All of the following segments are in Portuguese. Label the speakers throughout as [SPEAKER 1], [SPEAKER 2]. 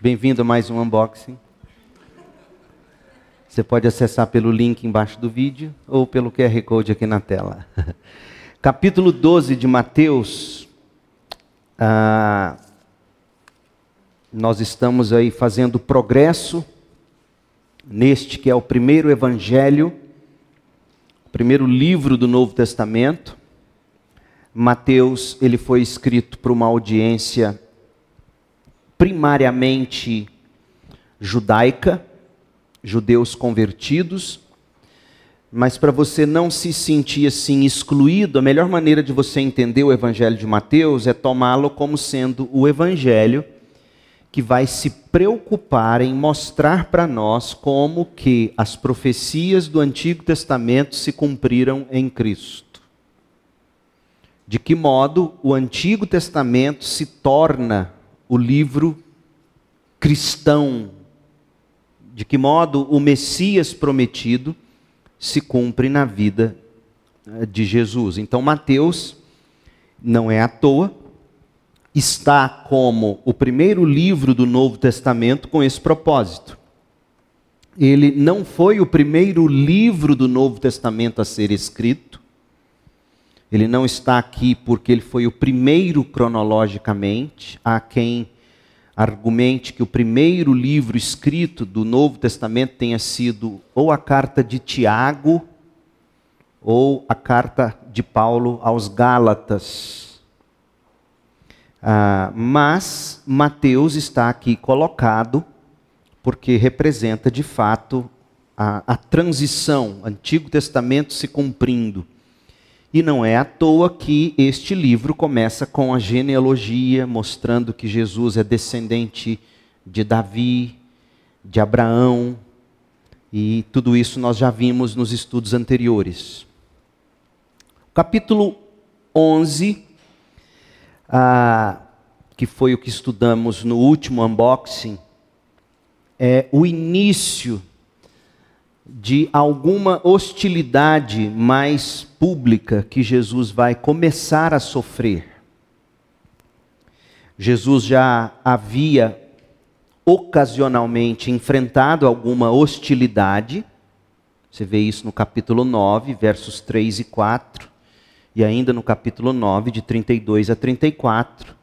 [SPEAKER 1] Bem-vindo a mais um unboxing. Você pode acessar pelo link embaixo do vídeo ou pelo QR Code aqui na tela. Capítulo 12 de Mateus. Ah, nós estamos aí fazendo progresso neste que é o primeiro evangelho, o primeiro livro do Novo Testamento. Mateus, ele foi escrito para uma audiência primariamente judaica, judeus convertidos, mas para você não se sentir assim excluído, a melhor maneira de você entender o Evangelho de Mateus é tomá-lo como sendo o Evangelho que vai se preocupar em mostrar para nós como que as profecias do Antigo Testamento se cumpriram em Cristo. De que modo o Antigo Testamento se torna o livro cristão, de que modo o Messias prometido se cumpre na vida eh, de Jesus. Então, Mateus não é à toa, está como o primeiro livro do Novo Testamento com esse propósito. Ele não foi o primeiro livro do Novo Testamento a ser escrito, ele não está aqui porque ele foi o primeiro cronologicamente. Há quem argumente que o primeiro livro escrito do Novo Testamento tenha sido ou a carta de Tiago ou a carta de Paulo aos Gálatas. Ah, mas Mateus está aqui colocado porque representa de fato a, a transição, Antigo Testamento se cumprindo e não é à toa que este livro começa com a genealogia, mostrando que Jesus é descendente de Davi, de Abraão, e tudo isso nós já vimos nos estudos anteriores. Capítulo 11, ah, que foi o que estudamos no último unboxing, é o início de alguma hostilidade mais pública que Jesus vai começar a sofrer. Jesus já havia ocasionalmente enfrentado alguma hostilidade. Você vê isso no capítulo 9, versos 3 e 4, e ainda no capítulo 9, de 32 a 34.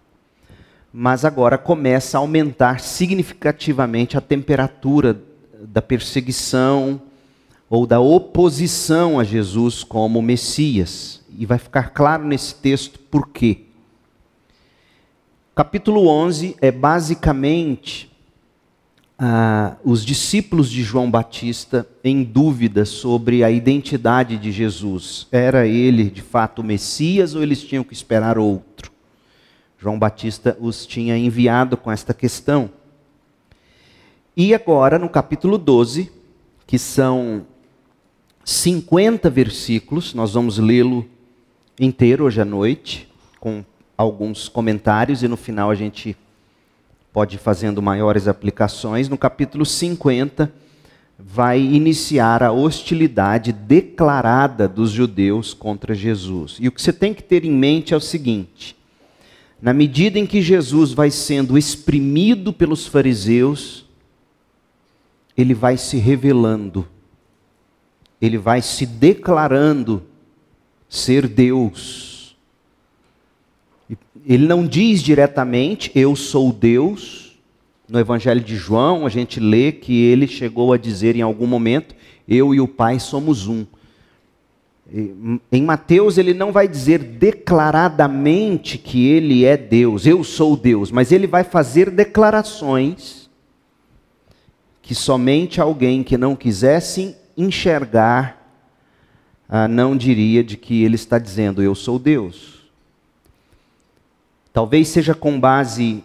[SPEAKER 1] Mas agora começa a aumentar significativamente a temperatura da perseguição, ou da oposição a Jesus como Messias. E vai ficar claro nesse texto por quê. Capítulo 11 é basicamente ah, os discípulos de João Batista em dúvida sobre a identidade de Jesus. Era ele de fato o Messias ou eles tinham que esperar outro? João Batista os tinha enviado com esta questão. E agora, no capítulo 12, que são 50 versículos, nós vamos lê-lo inteiro hoje à noite, com alguns comentários, e no final a gente pode ir fazendo maiores aplicações. No capítulo 50, vai iniciar a hostilidade declarada dos judeus contra Jesus. E o que você tem que ter em mente é o seguinte: na medida em que Jesus vai sendo exprimido pelos fariseus, ele vai se revelando ele vai se declarando ser Deus. Ele não diz diretamente, eu sou Deus. No Evangelho de João, a gente lê que ele chegou a dizer em algum momento: Eu e o Pai somos um. Em Mateus, ele não vai dizer declaradamente que ele é Deus, eu sou Deus, mas ele vai fazer declarações que somente alguém que não quisesse enxergar, ah, não diria de que ele está dizendo, eu sou Deus. Talvez seja com base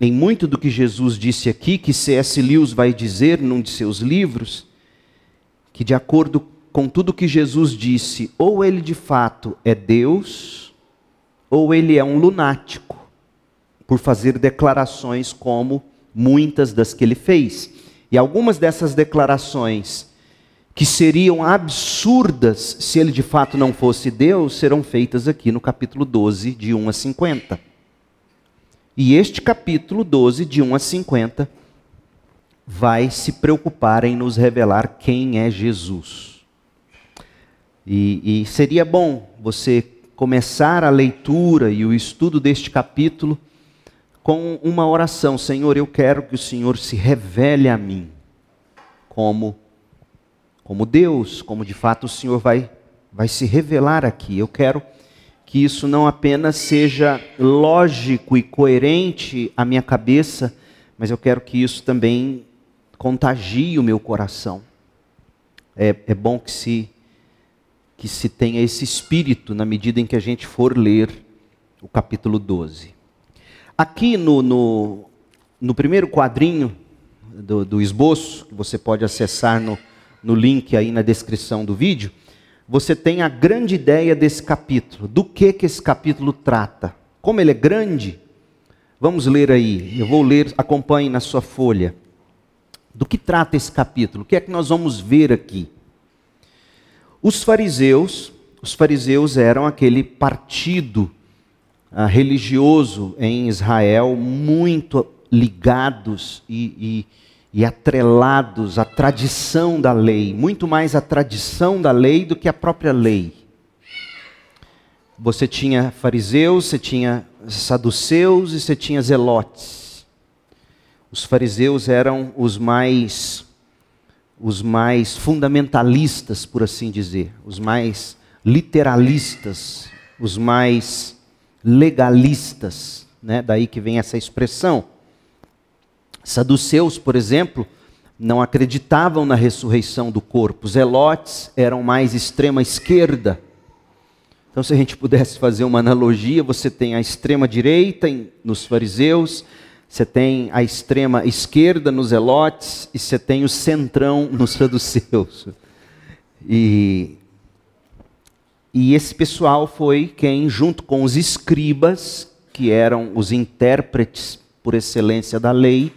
[SPEAKER 1] em muito do que Jesus disse aqui, que C.S. Lewis vai dizer num de seus livros, que de acordo com tudo que Jesus disse, ou ele de fato é Deus, ou ele é um lunático, por fazer declarações como muitas das que ele fez. E algumas dessas declarações que seriam absurdas se ele de fato não fosse Deus, serão feitas aqui no capítulo 12, de 1 a 50. E este capítulo 12, de 1 a 50, vai se preocupar em nos revelar quem é Jesus. E, e, seria bom você começar a leitura e o estudo deste capítulo com uma oração: Senhor, eu quero que o Senhor se revele a mim como, como Deus, como de fato o Senhor vai, vai se revelar aqui. Eu quero que isso não apenas seja lógico e coerente à minha cabeça, mas eu quero que isso também contagie o meu coração. É, é bom que se, que se tenha esse espírito na medida em que a gente for ler o capítulo 12. Aqui no, no, no primeiro quadrinho do, do, esboço, que você pode acessar no, no link aí na descrição do vídeo, você tem a grande ideia desse capítulo. Do que, que esse capítulo trata? Como ele é grande, vamos ler aí. Eu vou ler, acompanhe na sua folha. Do que trata esse capítulo? O que é que nós vamos ver aqui? Os fariseus, os fariseus eram aquele partido uh, religioso em Israel muito ligados e, e, e atrelados à tradição da lei, muito mais à tradição da lei do que à própria lei. Você tinha fariseus, você tinha saduceus e você tinha zelotes os fariseus eram os mais os mais fundamentalistas, por assim dizer, os mais literalistas, os mais legalistas, né? Daí que vem essa expressão. Saduceus, por exemplo, não acreditavam na ressurreição do corpo. Zelotes eram mais extrema esquerda. Então, se a gente pudesse fazer uma analogia, você tem a extrema direita nos fariseus, você tem a extrema esquerda nos Elotes e você tem o centrão nos saduceus. E, e esse pessoal foi quem, junto com os escribas, que eram os intérpretes por excelência da lei,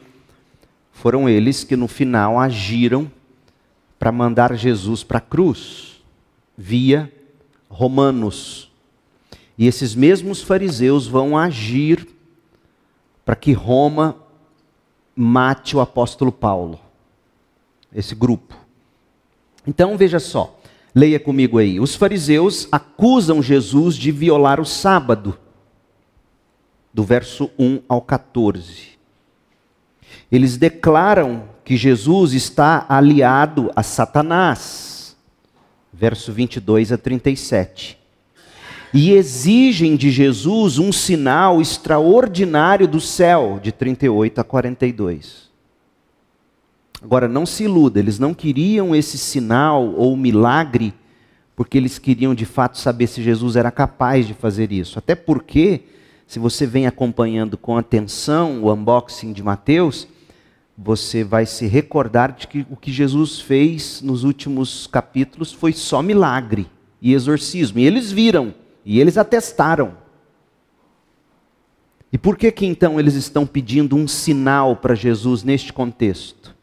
[SPEAKER 1] foram eles que no final agiram para mandar Jesus para a cruz, via romanos. E esses mesmos fariseus vão agir para que Roma mate o apóstolo Paulo. Esse grupo. Então veja só, leia comigo aí. Os fariseus acusam Jesus de violar o sábado, do verso 1 ao 14. Eles declaram que Jesus está aliado a Satanás, verso 22 a 37 e exigem de Jesus um sinal extraordinário do céu, de 38 a 42. Agora, não se iluda, eles não queriam esse sinal ou milagre, porque eles queriam de fato saber se Jesus era capaz de fazer isso. Até porque, se você vem acompanhando com atenção o unboxing de Mateus, você vai se recordar de que o que Jesus fez nos últimos capítulos foi só milagre e exorcismo. E eles viram e eles atestaram. E por que que então eles estão pedindo um sinal para Jesus neste contexto?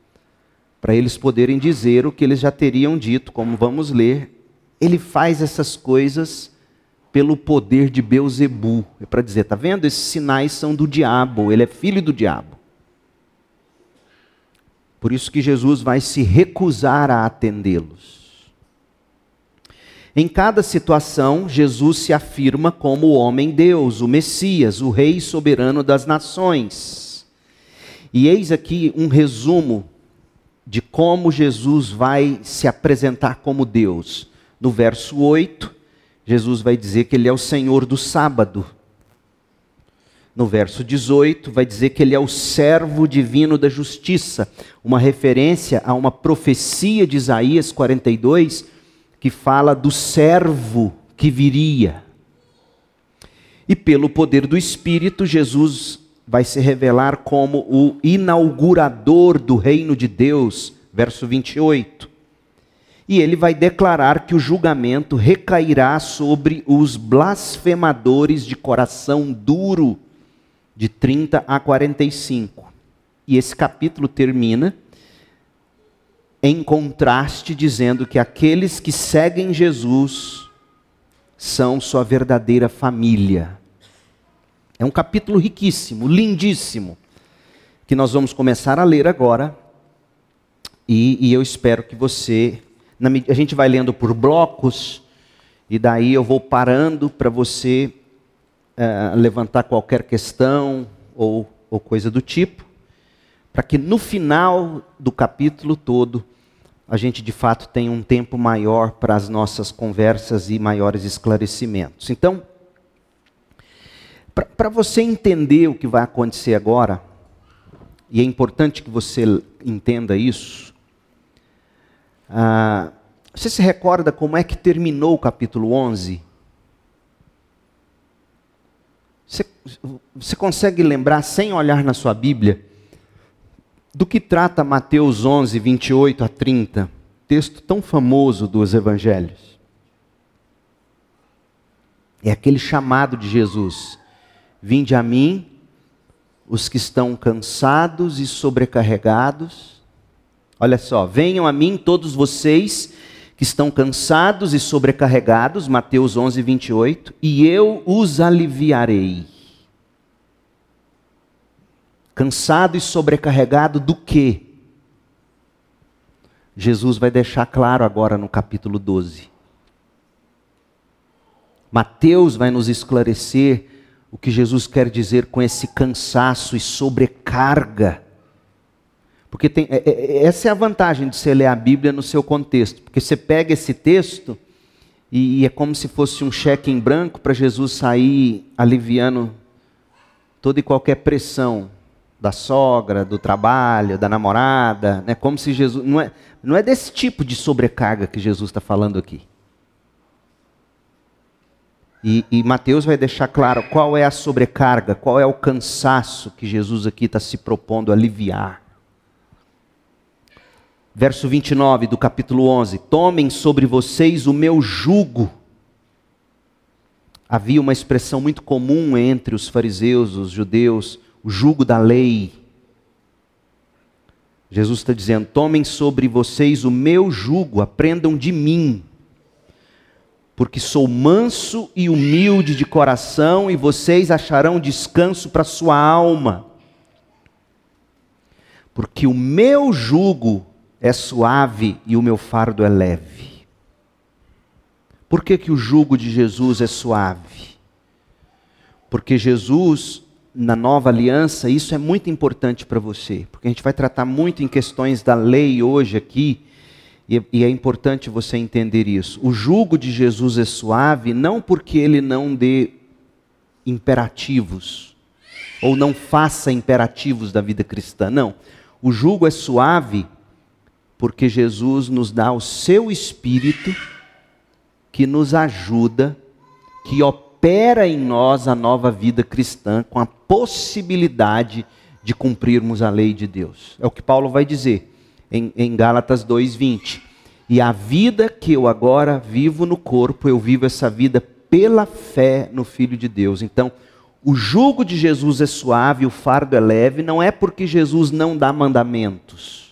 [SPEAKER 1] Para eles poderem dizer o que eles já teriam dito, como vamos ler, ele faz essas coisas pelo poder de Beuzebu. É para dizer, tá vendo? Esses sinais são do diabo, ele é filho do diabo. Por isso que Jesus vai se recusar a atendê-los. Em cada situação, Jesus se afirma como o homem-deus, o Messias, o Rei soberano das nações. E eis aqui um resumo de como Jesus vai se apresentar como Deus. No verso 8, Jesus vai dizer que ele é o Senhor do sábado. No verso 18, vai dizer que ele é o servo divino da justiça, uma referência a uma profecia de Isaías 42, que fala do servo que viria. E pelo poder do Espírito, Jesus vai se revelar como o inaugurador do reino de Deus, verso 28. E ele vai declarar que o julgamento recairá sobre os blasfemadores de coração duro, de 30 a 45. E esse capítulo termina em contraste, dizendo que aqueles que seguem Jesus são sua verdadeira família. É um capítulo riquíssimo, lindíssimo, que nós vamos começar a ler agora, E, e eu espero que você. Na, a gente vai lendo por blocos, e daí eu vou parando para você uh, levantar qualquer questão ou, ou coisa do tipo, para que no final do capítulo todo a gente de fato tenha um tempo maior para as nossas conversas e maiores esclarecimentos. Então, para você entender o que vai acontecer agora, e é importante que você entenda isso, ah, você se recorda como é que terminou o capítulo 11? Você, você consegue lembrar, sem olhar na sua Bíblia, do que trata Mateus 11, 28 a 30, texto tão famoso dos evangelhos? É aquele chamado de Jesus: Vinde a mim, os que estão cansados e sobrecarregados. Olha só, venham a mim todos vocês que estão cansados e sobrecarregados, Mateus 11, 28, e eu os aliviarei. Cansado e sobrecarregado do quê? Jesus vai deixar claro agora no capítulo 12. Mateus vai nos esclarecer o que Jesus quer dizer com esse cansaço e sobrecarga porque tem, é, é, essa é a vantagem de você ler a Bíblia no seu contexto. Porque você pega esse texto e, e é como se fosse um cheque em branco para Jesus sair aliviando toda e qualquer pressão da sogra, do trabalho, da namorada. Né? Como se Jesus. Não é, não é desse tipo de sobrecarga que Jesus está falando aqui. E, e, Mateus vai deixar claro qual é a sobrecarga, qual é o cansaço que Jesus aqui está se propondo aliviar. Verso 29 do capítulo 11: Tomem sobre vocês o meu jugo. Havia uma expressão muito comum entre os fariseus, os judeus, o jugo da lei. Jesus está dizendo: Tomem sobre vocês o meu jugo, aprendam de mim, porque sou manso e humilde de coração, e vocês acharão descanso para sua alma. Porque o meu jugo é suave e o meu fardo é leve. Por que, que o jugo de Jesus é suave? Porque Jesus, na nova aliança, isso é muito importante para você, porque a gente vai tratar muito em questões da lei hoje aqui, e, é importante você entender isso. O jugo de Jesus é suave não porque ele não dê imperativos, ou não faça imperativos da vida cristã, não. O jugo é suave porque Jesus nos dá o seu espírito que nos ajuda, que opera em nós a nova vida cristã com a possibilidade de cumprirmos a lei de Deus. É o que Paulo vai dizer em, em Gálatas 2:20. E a vida que eu agora vivo no corpo, eu vivo essa vida pela fé no Filho de Deus. Então, o jugo de Jesus é suave, o fardo é leve, não é porque Jesus não dá mandamentos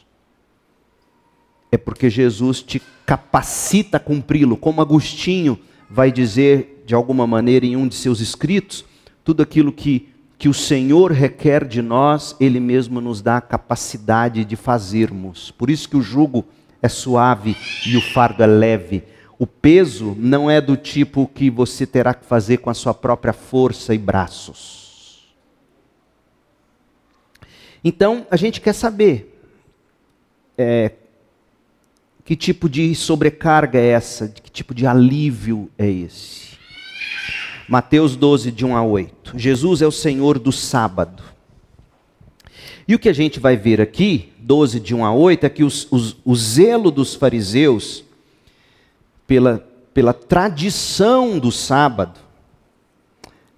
[SPEAKER 1] é porque Jesus te capacita a cumpri-lo. Como Agostinho vai dizer de alguma maneira em um de seus escritos, tudo aquilo que, que o Senhor requer de nós, Ele mesmo nos dá a capacidade de fazermos. Por isso que o jugo é suave e o fardo é leve. O peso não é do tipo que você terá que fazer com a sua própria força e braços. Então, a gente quer saber é, que tipo de sobrecarga é essa? Que tipo de alívio é esse? Mateus 12, de 1 a 8. Jesus é o Senhor do sábado. E o que a gente vai ver aqui, 12, de 1 a 8, é que os, os, o zelo dos fariseus pela, pela tradição do sábado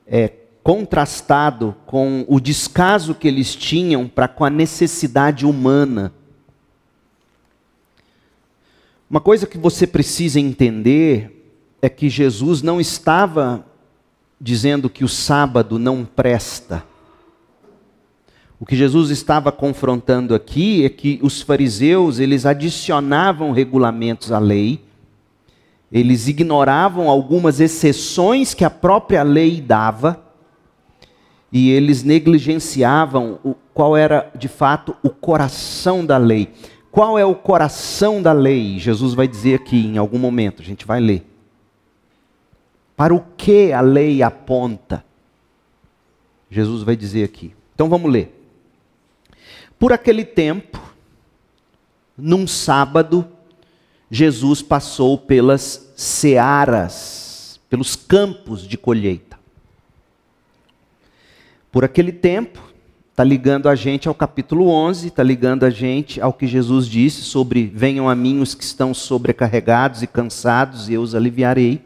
[SPEAKER 1] é contrastado com o descaso que eles tinham para com a necessidade humana uma coisa que você precisa entender é que Jesus não estava dizendo que o sábado não presta. O que Jesus estava confrontando aqui é que os fariseus, eles adicionavam regulamentos à lei, eles ignoravam algumas exceções que a própria lei dava, e eles negligenciavam o, qual era de fato o coração da lei. Qual é o coração da lei? Jesus vai dizer aqui em algum momento, a gente vai ler. Para o que a lei aponta? Jesus vai dizer aqui. Então vamos ler. Por aquele tempo, num sábado, Jesus passou pelas searas, pelos campos de colheita. Por aquele tempo, está ligando a gente ao capítulo 11, está ligando a gente ao que Jesus disse sobre: Venham a mim os que estão sobrecarregados e cansados, e eu os aliviarei.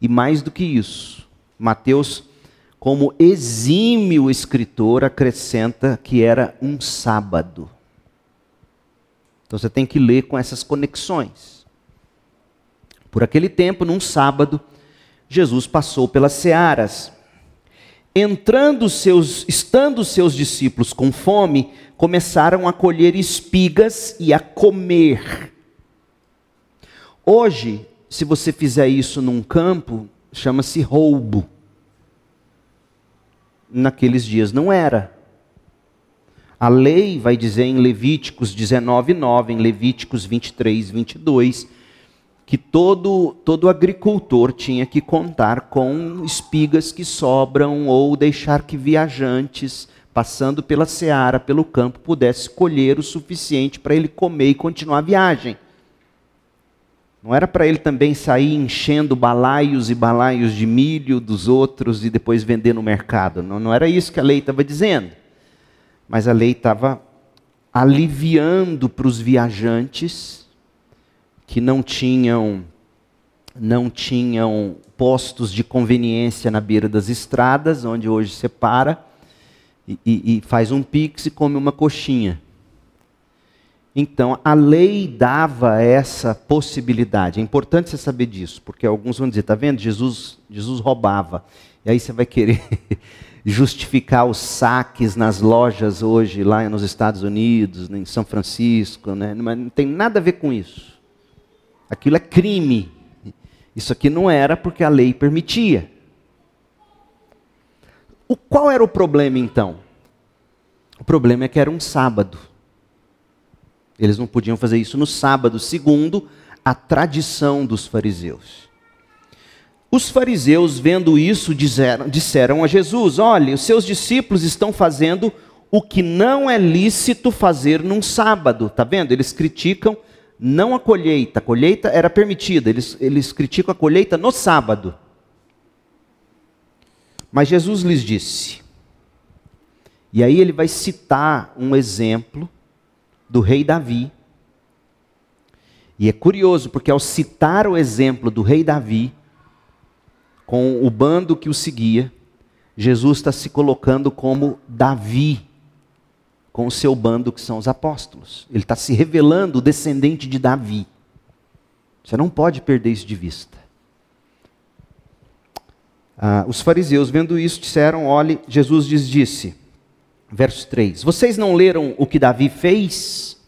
[SPEAKER 1] E mais do que isso, Mateus, como exímio escritor, acrescenta que era um sábado. Então você tem que ler com essas conexões. Por aquele tempo, num sábado, Jesus passou pelas searas. Entrando seus, estando seus discípulos com fome, começaram a colher espigas e a comer. Hoje, se você fizer isso num campo, chama-se roubo. Naqueles dias não era. A lei vai dizer em Levíticos 19, 9, em Levíticos 23, 22, que todo, todo agricultor tinha que contar com espigas que sobram ou deixar que viajantes, passando pela seara, pelo campo, pudesse colher o suficiente para ele comer e continuar a viagem. Não era para ele também sair enchendo balaios e balaios de milho dos outros e depois vender no mercado. Não, não era isso que a lei estava dizendo mas a lei estava aliviando para os viajantes que não tinham não tinham postos de conveniência na beira das estradas, onde hoje você para e, e, e faz um pix e come uma coxinha. Então, a lei dava essa possibilidade. É importante você saber disso, porque alguns vão dizer, está vendo? Jesus, Jesus roubava. E aí você vai querer justificar os saques nas lojas hoje, lá nos Estados Unidos, em São Francisco, né? mas não tem nada a ver com isso. Aquilo é crime. Isso aqui não era porque a lei permitia. O, qual era o problema então? O problema é que era um sábado. Eles não podiam fazer isso no sábado, segundo a tradição dos fariseus. Os fariseus, vendo isso, disseram, disseram a Jesus: Olha, os seus discípulos estão fazendo o que não é lícito fazer num sábado. Está vendo? Eles criticam não a colheita. A colheita era permitida, eles, eles criticam a colheita no sábado. Mas Jesus lhes disse, e aí ele vai citar um exemplo do rei Davi. E é curioso, porque ao citar o exemplo do rei Davi, com o bando que o seguia, Jesus está se colocando como Davi, com o seu bando que são os apóstolos. Ele está se revelando o descendente de Davi. Você não pode perder isso de vista. Ah, os fariseus, vendo isso, disseram: olhe, Jesus lhes disse, verso 3: Vocês não leram o que Davi fez?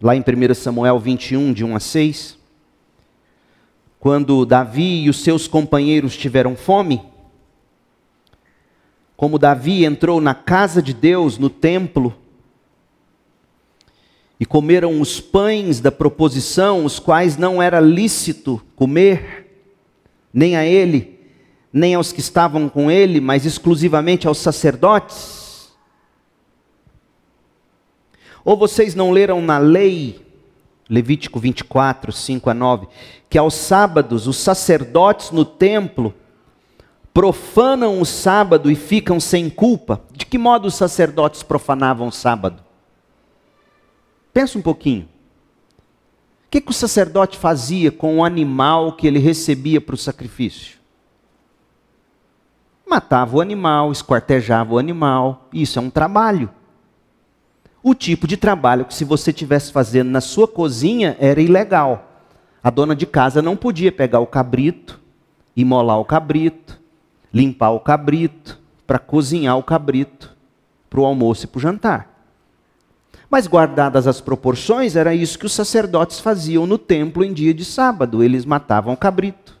[SPEAKER 1] Lá em 1 Samuel 21, de 1 a 6 quando Davi e os seus companheiros tiveram fome, como Davi entrou na casa de Deus, no templo, e comeram os pães da proposição, os quais não era lícito comer, nem a ele, nem aos que estavam com ele, mas exclusivamente aos sacerdotes? Ou vocês não leram na lei Levítico 24, 5 a 9, que aos sábados os sacerdotes no templo profanam o sábado e ficam sem culpa. De que modo os sacerdotes profanavam o sábado? Pensa um pouquinho. O que, que o sacerdote fazia com o animal que ele recebia para o sacrifício? Matava o animal, esquartejava o animal. Isso é um trabalho o tipo de trabalho que se você estivesse fazendo na sua cozinha era ilegal. A dona de casa não podia pegar o cabrito, imolar o cabrito, limpar o cabrito, para cozinhar o cabrito para o almoço e para o jantar. Mas guardadas as proporções, era isso que os sacerdotes faziam no templo em dia de sábado. Eles matavam o cabrito,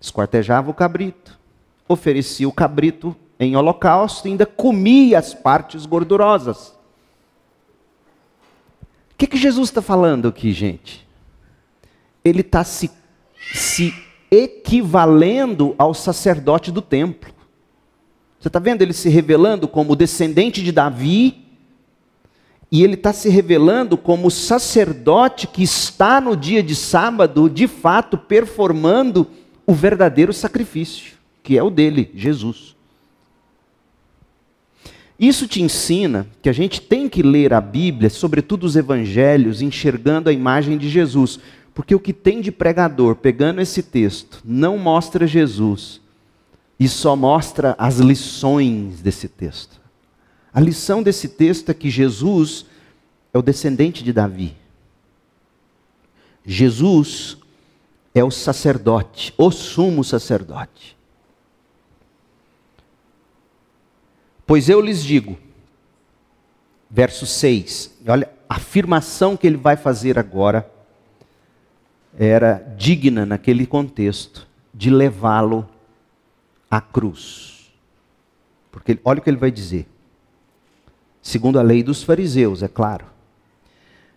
[SPEAKER 1] esquartejavam o cabrito, ofereciam o cabrito em holocausto e ainda comia as partes gordurosas. O que, que Jesus está falando aqui, gente? Ele está se, se equivalendo ao sacerdote do templo. Você está vendo ele se revelando como descendente de Davi, e ele está se revelando como sacerdote que está no dia de sábado, de fato, performando o verdadeiro sacrifício, que é o dele, Jesus. Isso te ensina que a gente tem que ler a Bíblia, sobretudo os evangelhos, enxergando a imagem de Jesus. Porque o que tem de pregador pegando esse texto não mostra Jesus e só mostra as lições desse texto. A lição desse texto é que Jesus é o descendente de Davi. Jesus é o sacerdote, o sumo sacerdote. Pois eu lhes digo, verso 6, olha a afirmação que ele vai fazer agora era digna naquele contexto de levá-lo à cruz. Porque olha o que ele vai dizer. Segundo a lei dos fariseus, é claro.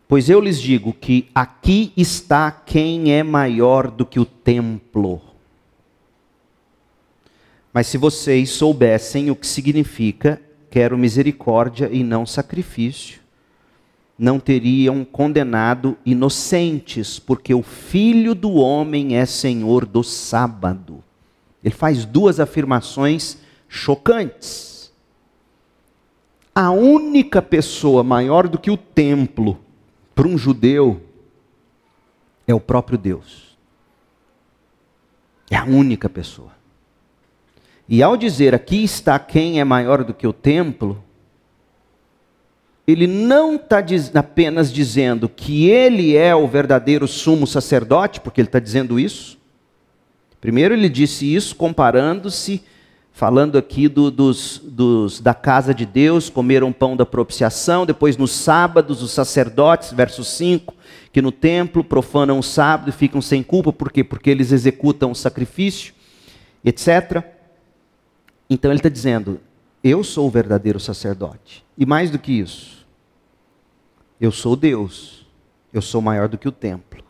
[SPEAKER 1] Pois eu lhes digo que aqui está quem é maior do que o templo. Mas se vocês soubessem o que significa quero misericórdia e não sacrifício, não teriam condenado inocentes, porque o filho do homem é senhor do sábado. Ele faz duas afirmações chocantes. A única pessoa maior do que o templo para um judeu é o próprio Deus. É a única pessoa. E ao dizer aqui está quem é maior do que o templo, ele não está apenas dizendo que ele é o verdadeiro sumo sacerdote, porque ele está dizendo isso. Primeiro, ele disse isso comparando-se, falando aqui do, dos, dos, da casa de Deus, comeram pão da propiciação. Depois, nos sábados, os sacerdotes, verso 5, que no templo profanam o sábado e ficam sem culpa, por quê? Porque eles executam o sacrifício, etc. Então, ele está dizendo: Eu sou o verdadeiro sacerdote. E mais do que isso, eu sou Deus. Eu sou maior do que o templo.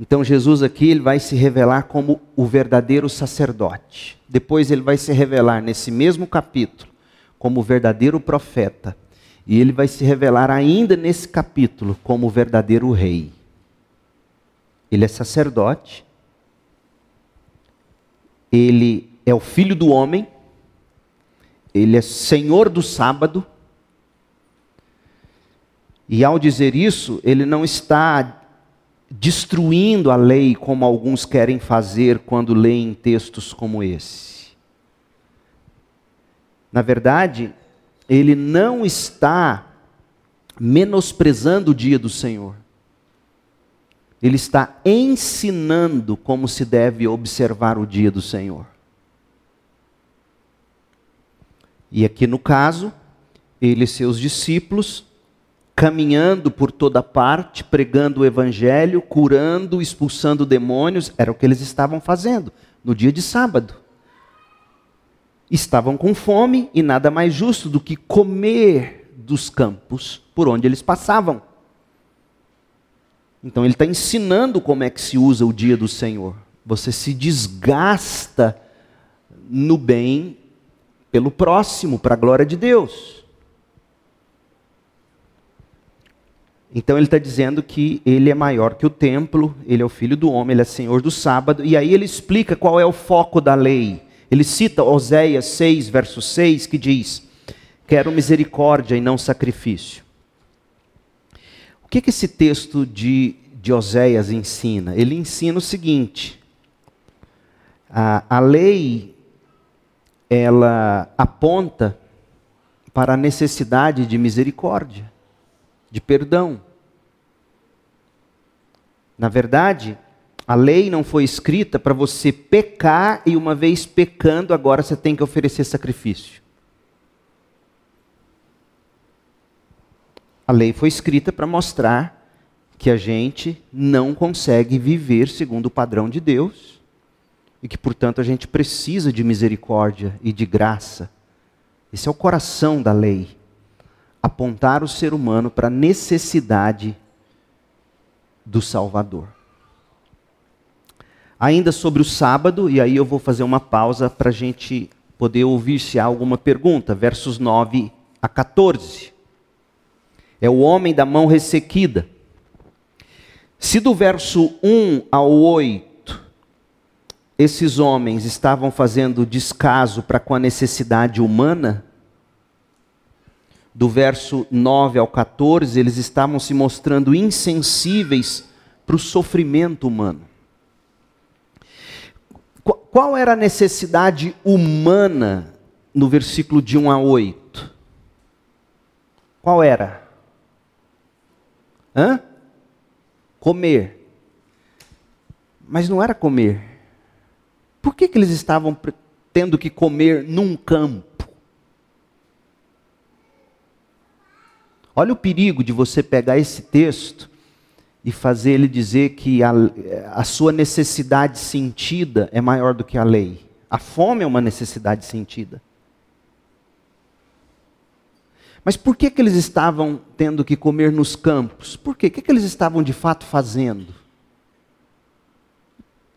[SPEAKER 1] Então Jesus aqui ele vai se revelar como o verdadeiro sacerdote. Depois ele vai se revelar nesse mesmo capítulo como o verdadeiro profeta. E ele vai se revelar ainda nesse capítulo como o verdadeiro rei. Ele é sacerdote. Ele é o filho do homem. Ele é senhor do sábado. E ao dizer isso, ele não está destruindo a lei como alguns querem fazer quando leem textos como esse. Na verdade, ele não está menosprezando o dia do Senhor. Ele está ensinando como se deve observar o dia do Senhor. E aqui no caso, ele e seus discípulos caminhando por toda parte, pregando o evangelho, curando, expulsando demônios, era o que eles estavam fazendo no dia de sábado. Estavam com fome e nada mais justo do que comer dos campos por onde eles passavam. Então ele está ensinando como é que se usa o dia do Senhor. Você se desgasta no bem pelo próximo, para a glória de Deus. Então ele está dizendo que ele é maior que o templo, ele é o filho do homem, ele é senhor do sábado, e aí ele explica qual é o foco da lei. Ele cita Oséias 6, verso 6, que diz: Quero misericórdia e não sacrifício. O que, que esse texto de, de Oséias ensina? Ele ensina o seguinte: a, a lei, ela aponta para a necessidade de misericórdia de perdão. Na verdade, a lei não foi escrita para você pecar e, uma vez pecando, agora você tem que oferecer sacrifício. A lei foi escrita para mostrar que a gente não consegue viver segundo o padrão de Deus e que, portanto, a gente precisa de misericórdia e de graça. Esse é o coração da lei. Apontar o ser humano para a necessidade do Salvador. Ainda sobre o sábado, e aí eu vou fazer uma pausa para a gente poder ouvir se há alguma pergunta, versos 9 a 14. É o homem da mão ressequida. Se do verso 1 ao 8, esses homens estavam fazendo descaso para com a necessidade humana, do verso 9 ao 14, eles estavam se mostrando insensíveis para o sofrimento humano. Qual era a necessidade humana no versículo de 1 a 8? Qual era? Hã? Comer. Mas não era comer. Por que, que eles estavam tendo que comer num campo? Olha o perigo de você pegar esse texto e fazer ele dizer que a, a sua necessidade sentida é maior do que a lei. A fome é uma necessidade sentida. Mas por que, que eles estavam tendo que comer nos campos? Por quê? O que, que eles estavam de fato fazendo?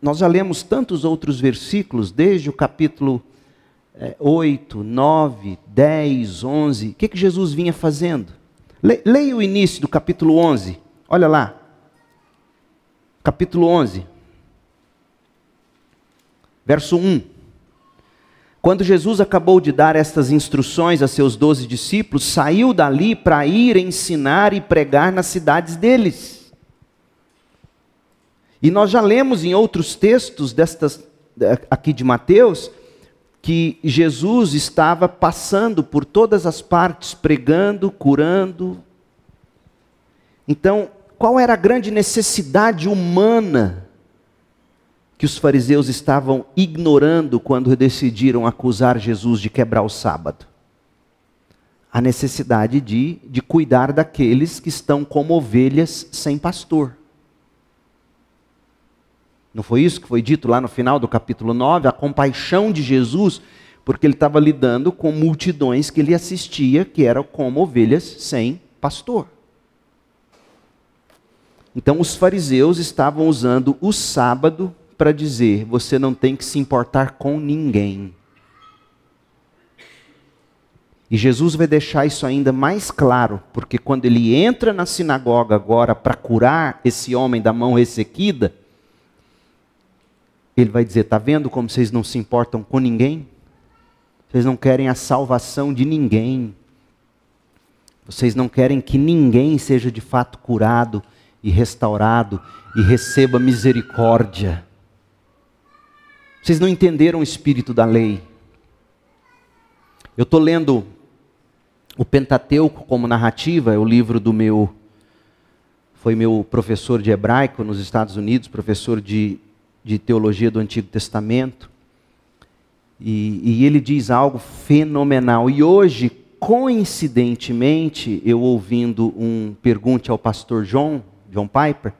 [SPEAKER 1] Nós já lemos tantos outros versículos, desde o capítulo é, 8, 9, 10, 11. O que, que Jesus vinha fazendo? Leia o início do capítulo 11. Olha lá capítulo 11, verso 1. Quando Jesus acabou de dar estas instruções a seus doze discípulos, saiu dali para ir ensinar e pregar nas cidades deles. E nós já lemos em outros textos destas, aqui de Mateus, que Jesus estava passando por todas as partes, pregando, curando. Então, qual era a grande necessidade humana que os fariseus estavam ignorando quando decidiram acusar Jesus de quebrar o sábado? A necessidade de, de cuidar daqueles que estão como ovelhas sem pastor. Não foi isso que foi dito lá no final do capítulo 9? A compaixão de Jesus, porque ele estava lidando com multidões que ele assistia, que eram como ovelhas sem pastor. Então os fariseus estavam usando o sábado para dizer: você não tem que se importar com ninguém. E Jesus vai deixar isso ainda mais claro, porque quando ele entra na sinagoga agora para curar esse homem da mão ressequida, ele vai dizer: está vendo como vocês não se importam com ninguém? Vocês não querem a salvação de ninguém. Vocês não querem que ninguém seja de fato curado e restaurado e receba misericórdia. Vocês não entenderam o espírito da lei. Eu estou lendo o Pentateuco como narrativa, é o livro do meu. Foi meu professor de hebraico nos Estados Unidos, professor de, de teologia do Antigo Testamento. E, e ele diz algo fenomenal. E hoje, coincidentemente, eu ouvindo um pergunte ao pastor João, John Piper,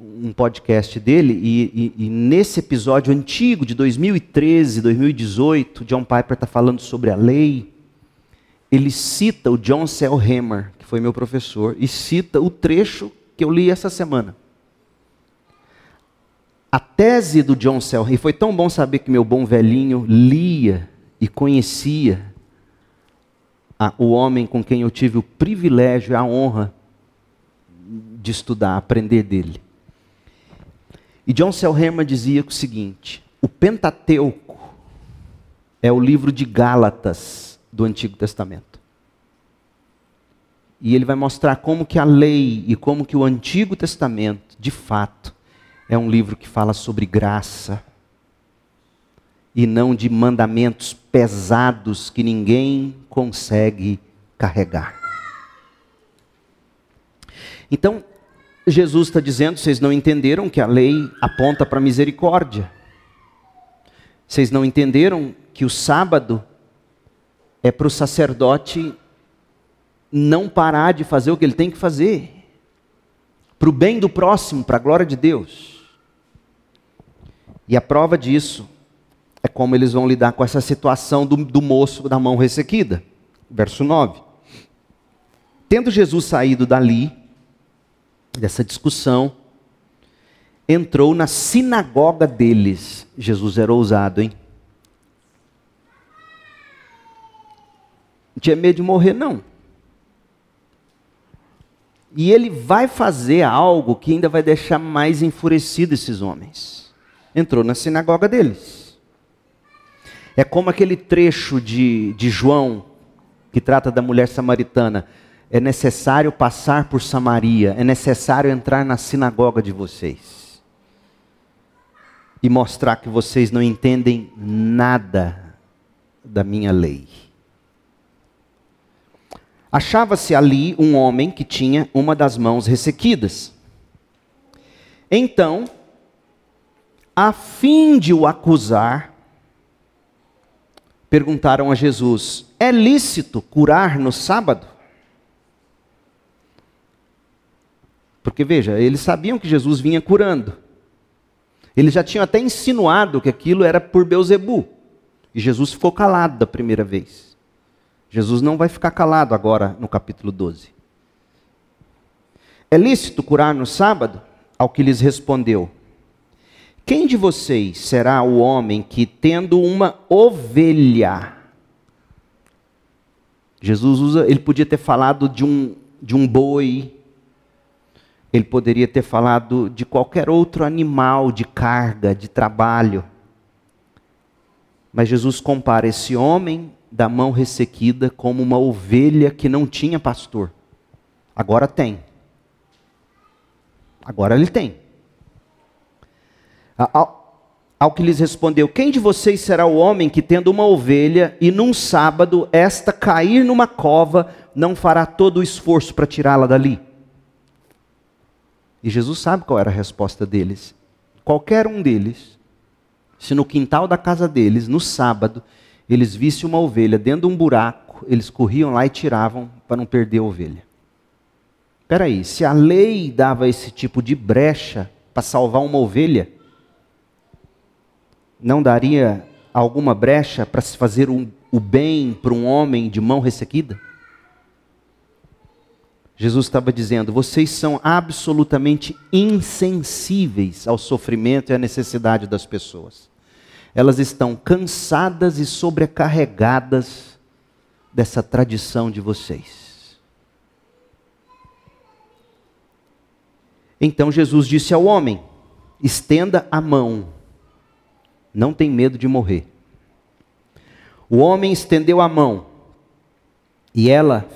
[SPEAKER 1] um podcast dele, e, e, e, nesse episódio antigo de 2013, 2018, John Piper está falando sobre a lei. Ele cita o John Cell Hammer, que foi meu professor, e cita o trecho que eu li essa semana. A tese do John Cell, e foi tão bom saber que meu bom velhinho lia e conhecia a, o homem com quem eu tive o privilégio e a honra de estudar, aprender dele. E John Selhammer dizia o seguinte: o Pentateuco é o livro de Gálatas do Antigo Testamento. E ele vai mostrar como que a lei e como que o Antigo Testamento, de fato, é um livro que fala sobre graça e não de mandamentos pesados que ninguém consegue carregar. Então, Jesus está dizendo: vocês não entenderam que a lei aponta para misericórdia. Vocês não entenderam que o sábado é para o sacerdote não parar de fazer o que ele tem que fazer, para o bem do próximo, para a glória de Deus. E a prova disso é como eles vão lidar com essa situação do, do moço da mão ressequida. Verso 9. Tendo Jesus saído dali, dessa discussão, entrou na sinagoga deles. Jesus era ousado, hein? Não tinha medo de morrer, não. E ele vai fazer algo que ainda vai deixar mais enfurecido esses homens. Entrou na sinagoga deles. É como aquele trecho de, de João, que trata da mulher samaritana. É necessário passar por Samaria, é necessário entrar na sinagoga de vocês e mostrar que vocês não entendem nada da minha lei. Achava-se ali um homem que tinha uma das mãos ressequidas. Então, a fim de o acusar, perguntaram a Jesus: É lícito curar no sábado? Porque veja, eles sabiam que Jesus vinha curando. Eles já tinham até insinuado que aquilo era por Beuzebu. E Jesus ficou calado da primeira vez. Jesus não vai ficar calado agora no capítulo 12. É lícito curar no sábado? Ao que lhes respondeu: Quem de vocês será o homem que, tendo uma ovelha, Jesus usa, ele podia ter falado de um, de um boi, ele poderia ter falado de qualquer outro animal de carga, de trabalho. Mas Jesus compara esse homem da mão ressequida como uma ovelha que não tinha pastor. Agora tem. Agora ele tem. Ao, ao, que lhes respondeu: Quem de vocês será o homem que, tendo uma ovelha e num sábado esta cair numa cova, não fará todo o esforço para tirá-la dali? E Jesus sabe qual era a resposta deles. Qualquer um deles, se no quintal da casa deles, no sábado, eles vissem uma ovelha dentro de um buraco, eles corriam lá e tiravam para não perder a ovelha. Espera aí, se a lei dava esse tipo de brecha para salvar uma ovelha, não daria alguma brecha para se fazer um, o bem para um homem de mão ressequida? Jesus estava dizendo: vocês são absolutamente insensíveis ao sofrimento e à necessidade das pessoas elas estão cansadas e sobrecarregadas dessa tradição de vocês. Então Jesus disse ao homem: estenda a mão, não tem medo de morrer. O homem estendeu a mão e ela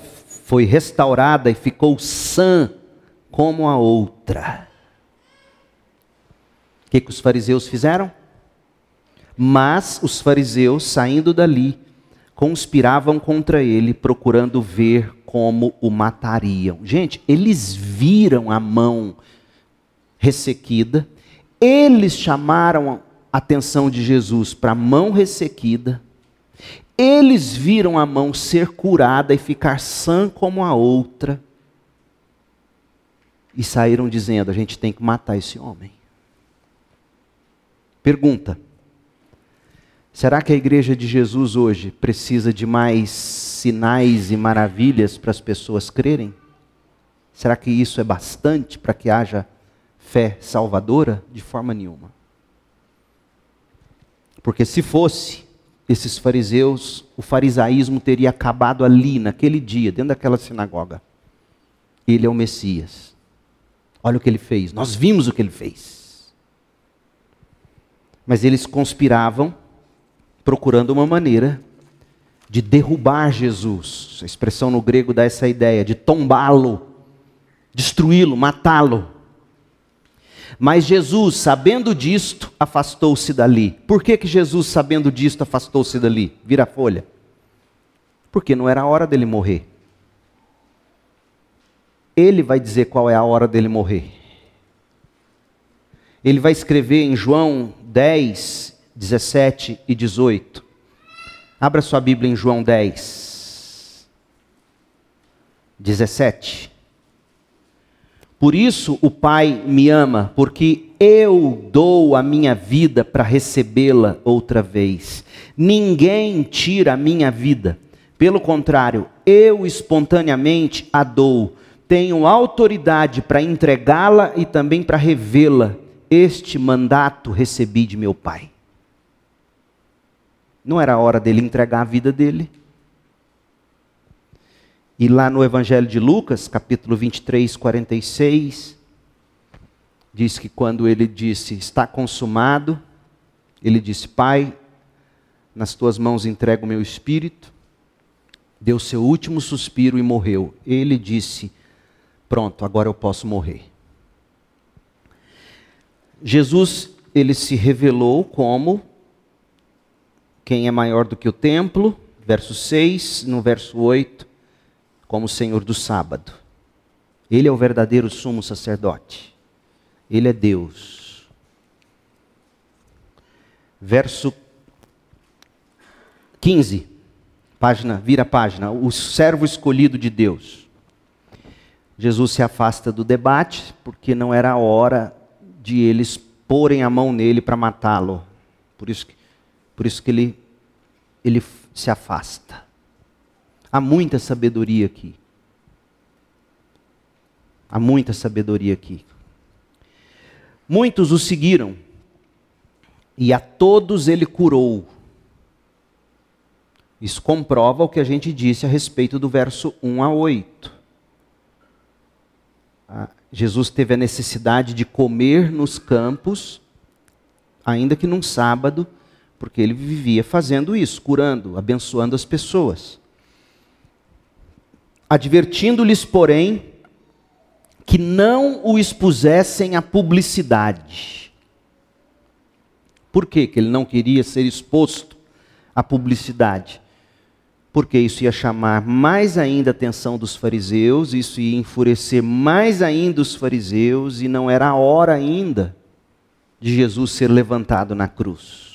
[SPEAKER 1] foi restaurada e ficou sã como a outra. O que, que os fariseus fizeram? Mas os fariseus, saindo dali, conspiravam contra ele, procurando ver como o matariam. Gente, eles viram a mão ressequida, eles chamaram atenção de Jesus para a mão ressequida, eles viram a mão ser curada e ficar sã como a outra, e saíram dizendo: a gente tem que matar esse homem. Pergunta: Será que a igreja de Jesus hoje precisa de mais sinais e maravilhas para as pessoas crerem? Será que isso é bastante para que haja fé salvadora? De forma nenhuma. Porque se fosse esses fariseus, o farisaísmo teria acabado ali, naquele dia, dentro daquela sinagoga. Ele é o Messias. Olha o que ele fez. Nós vimos o que ele fez. Mas eles conspiravam procurando uma maneira de derrubar Jesus. A expressão no grego dá essa ideia de tombá-lo, destruí-lo, matá-lo. Mas Jesus, sabendo disto, afastou-se dali. Por que, que Jesus, sabendo disto, afastou-se dali? Vira a folha. Porque não era a hora dele morrer. Ele vai dizer qual é a hora dele morrer. Ele vai escrever em João 10, 17 e 18. Abra sua Bíblia em João 10, 17. Por isso o Pai me ama, porque eu dou a minha vida para recebê-la outra vez. Ninguém tira a minha vida. Pelo contrário, eu espontaneamente a dou. Tenho autoridade para entregá-la e também para revê-la. Este mandato recebi de meu Pai. Não era hora dele entregar a vida dele? E lá no Evangelho de Lucas, capítulo 23, 46, diz que quando ele disse, está consumado, ele disse, Pai, nas tuas mãos entrego o meu espírito. Deu seu último suspiro e morreu. Ele disse, pronto, agora eu posso morrer. Jesus, ele se revelou como quem é maior do que o templo, verso 6, no verso 8, como Senhor do sábado. Ele é o verdadeiro sumo sacerdote. Ele é Deus. Verso 15. Página, vira a página. O servo escolhido de Deus. Jesus se afasta do debate porque não era a hora de eles porem a mão nele para matá-lo. Por isso que, por isso que ele, ele se afasta. Há muita sabedoria aqui. Há muita sabedoria aqui. Muitos o seguiram, e a todos ele curou. Isso comprova o que a gente disse a respeito do verso 1 a 8. Ah, Jesus teve a necessidade de comer nos campos, ainda que num sábado, porque ele vivia fazendo isso, curando, abençoando as pessoas advertindo-lhes, porém, que não o expusessem à publicidade. Por quê? que ele não queria ser exposto à publicidade? Porque isso ia chamar mais ainda a atenção dos fariseus, isso ia enfurecer mais ainda os fariseus, e não era a hora ainda de Jesus ser levantado na cruz.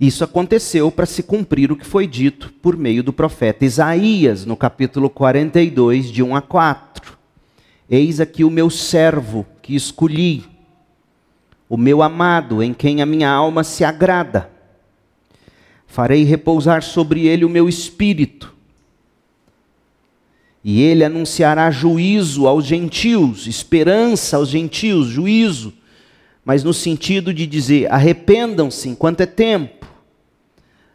[SPEAKER 1] Isso aconteceu para se cumprir o que foi dito por meio do profeta Isaías, no capítulo 42, de 1 a 4. Eis aqui o meu servo que escolhi, o meu amado, em quem a minha alma se agrada. Farei repousar sobre ele o meu espírito, e ele anunciará juízo aos gentios, esperança aos gentios, juízo, mas no sentido de dizer: arrependam-se enquanto é tempo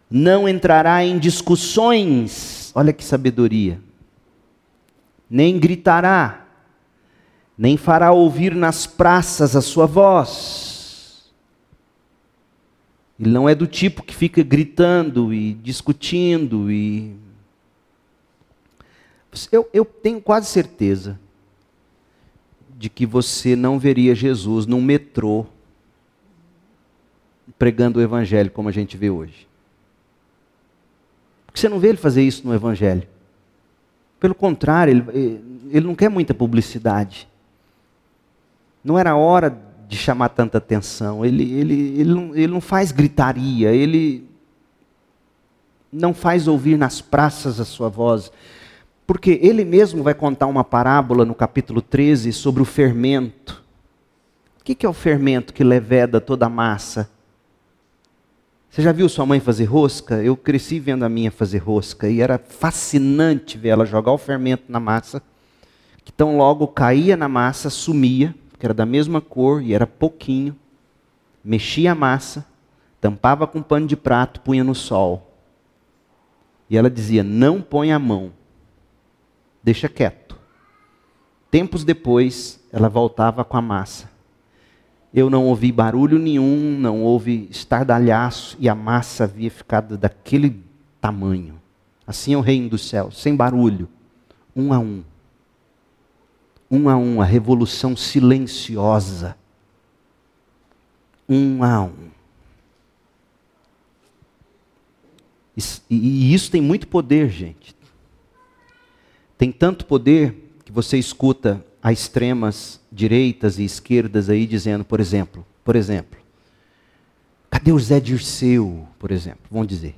[SPEAKER 1] não entrará em discussões, olha que sabedoria, nem gritará, nem fará ouvir nas praças a sua voz. Ele não é do tipo que fica gritando e discutindo e. Eu, eu tenho quase certeza de que você não veria Jesus num metrô pregando o evangelho como a gente vê hoje. Porque você não vê ele fazer isso no Evangelho. Pelo contrário, ele, ele não quer muita publicidade. Não era hora de chamar tanta atenção. Ele, ele, ele, não, ele não faz gritaria, ele não faz ouvir nas praças a sua voz. Porque ele mesmo vai contar uma parábola no capítulo 13 sobre o fermento. O que é o fermento que leveda toda a massa? Você já viu sua mãe fazer rosca? Eu cresci vendo a minha fazer rosca e era fascinante ver ela jogar o fermento na massa, que tão logo caía na massa, sumia, que era da mesma cor e era pouquinho, mexia a massa, tampava com pano de prato, punha no sol. E ela dizia: Não põe a mão, deixa quieto. Tempos depois, ela voltava com a massa eu não ouvi barulho nenhum, não houve estardalhaço, e a massa havia ficado daquele tamanho. Assim é o reino do céu, sem barulho, um a um. Um a um, a revolução silenciosa. Um a um. E isso tem muito poder, gente. Tem tanto poder que você escuta a extremas direitas e esquerdas aí dizendo, por exemplo, por exemplo, cadê o Zé Dirceu, por exemplo, vamos dizer.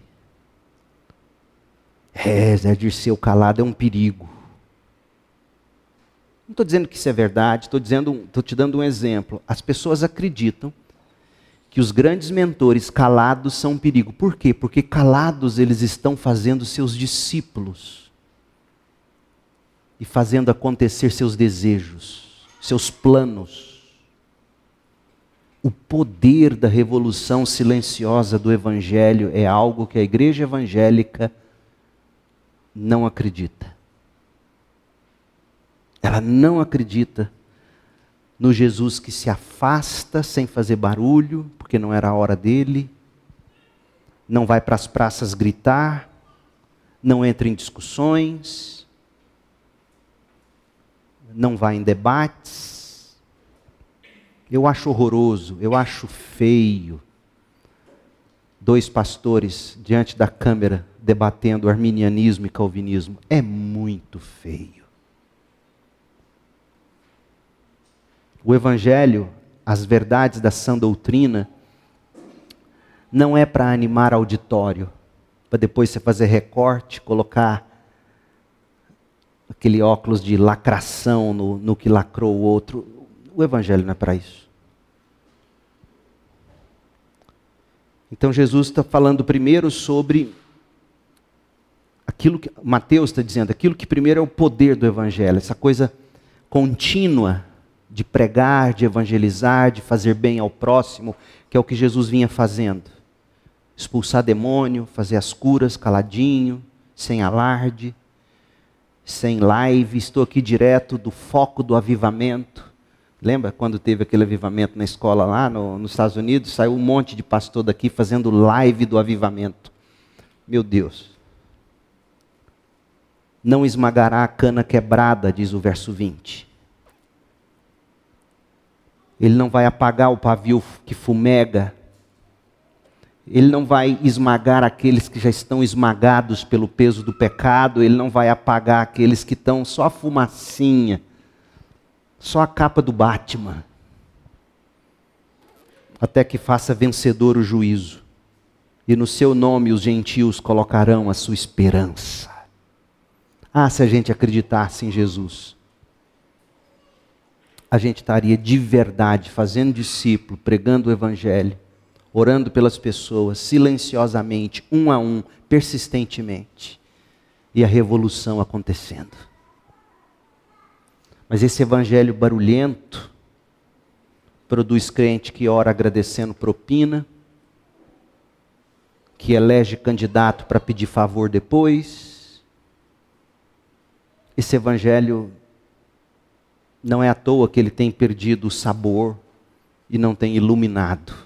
[SPEAKER 1] É, Zé Dirceu calado é um perigo. Não estou dizendo que isso é verdade, estou dizendo, estou te dando um exemplo. As pessoas acreditam que os grandes mentores calados são um perigo. Por quê? Porque calados eles estão fazendo seus discípulos e fazendo acontecer seus desejos, seus planos. O poder da revolução silenciosa do Evangelho é algo que a igreja evangélica não acredita. Ela não acredita no Jesus que se afasta sem fazer barulho, porque não era a hora dele, não vai para as praças gritar, não entra em discussões, não vai em debates. Eu acho horroroso, eu acho feio. Dois pastores diante da câmera debatendo arminianismo e calvinismo. É muito feio. O Evangelho, as verdades da sã doutrina, não é para animar auditório, para depois você fazer recorte, colocar aquele óculos de lacração no, no que lacrou o outro. O Evangelho não é para isso. Então Jesus está falando primeiro sobre aquilo que Mateus está dizendo, aquilo que primeiro é o poder do Evangelho, essa coisa contínua de pregar, de evangelizar, de fazer bem ao próximo, que é o que Jesus vinha fazendo. Expulsar demônio, fazer as curas caladinho, sem alarde, sem live. Estou aqui direto do foco do avivamento. Lembra quando teve aquele avivamento na escola lá no, nos Estados Unidos? Saiu um monte de pastor daqui fazendo live do avivamento. Meu Deus. Não esmagará a cana quebrada, diz o verso 20. Ele não vai apagar o pavio que fumega. Ele não vai esmagar aqueles que já estão esmagados pelo peso do pecado. Ele não vai apagar aqueles que estão só a fumacinha, só a capa do Batman. Até que faça vencedor o juízo. E no seu nome os gentios colocarão a sua esperança. Ah, se a gente acreditasse em Jesus a gente estaria de verdade fazendo discípulo, pregando o Evangelho, orando pelas pessoas, silenciosamente, um a um, persistentemente, e a revolução acontecendo. Mas esse Evangelho barulhento produz crente que ora agradecendo propina, que elege candidato para pedir favor depois. Esse Evangelho não é à toa que ele tem perdido o sabor e não tem iluminado.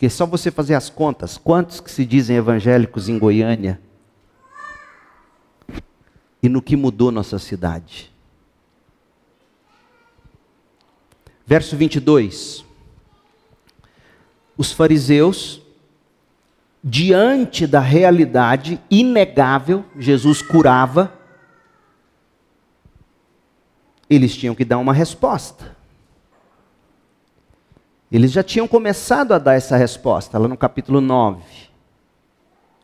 [SPEAKER 1] Porque só você fazer as contas, quantos que se dizem evangélicos em Goiânia? E no que mudou nossa cidade? Verso 22. Os fariseus, diante da realidade inegável, Jesus curava, eles tinham que dar uma resposta. Eles já tinham começado a dar essa resposta, lá no capítulo 9.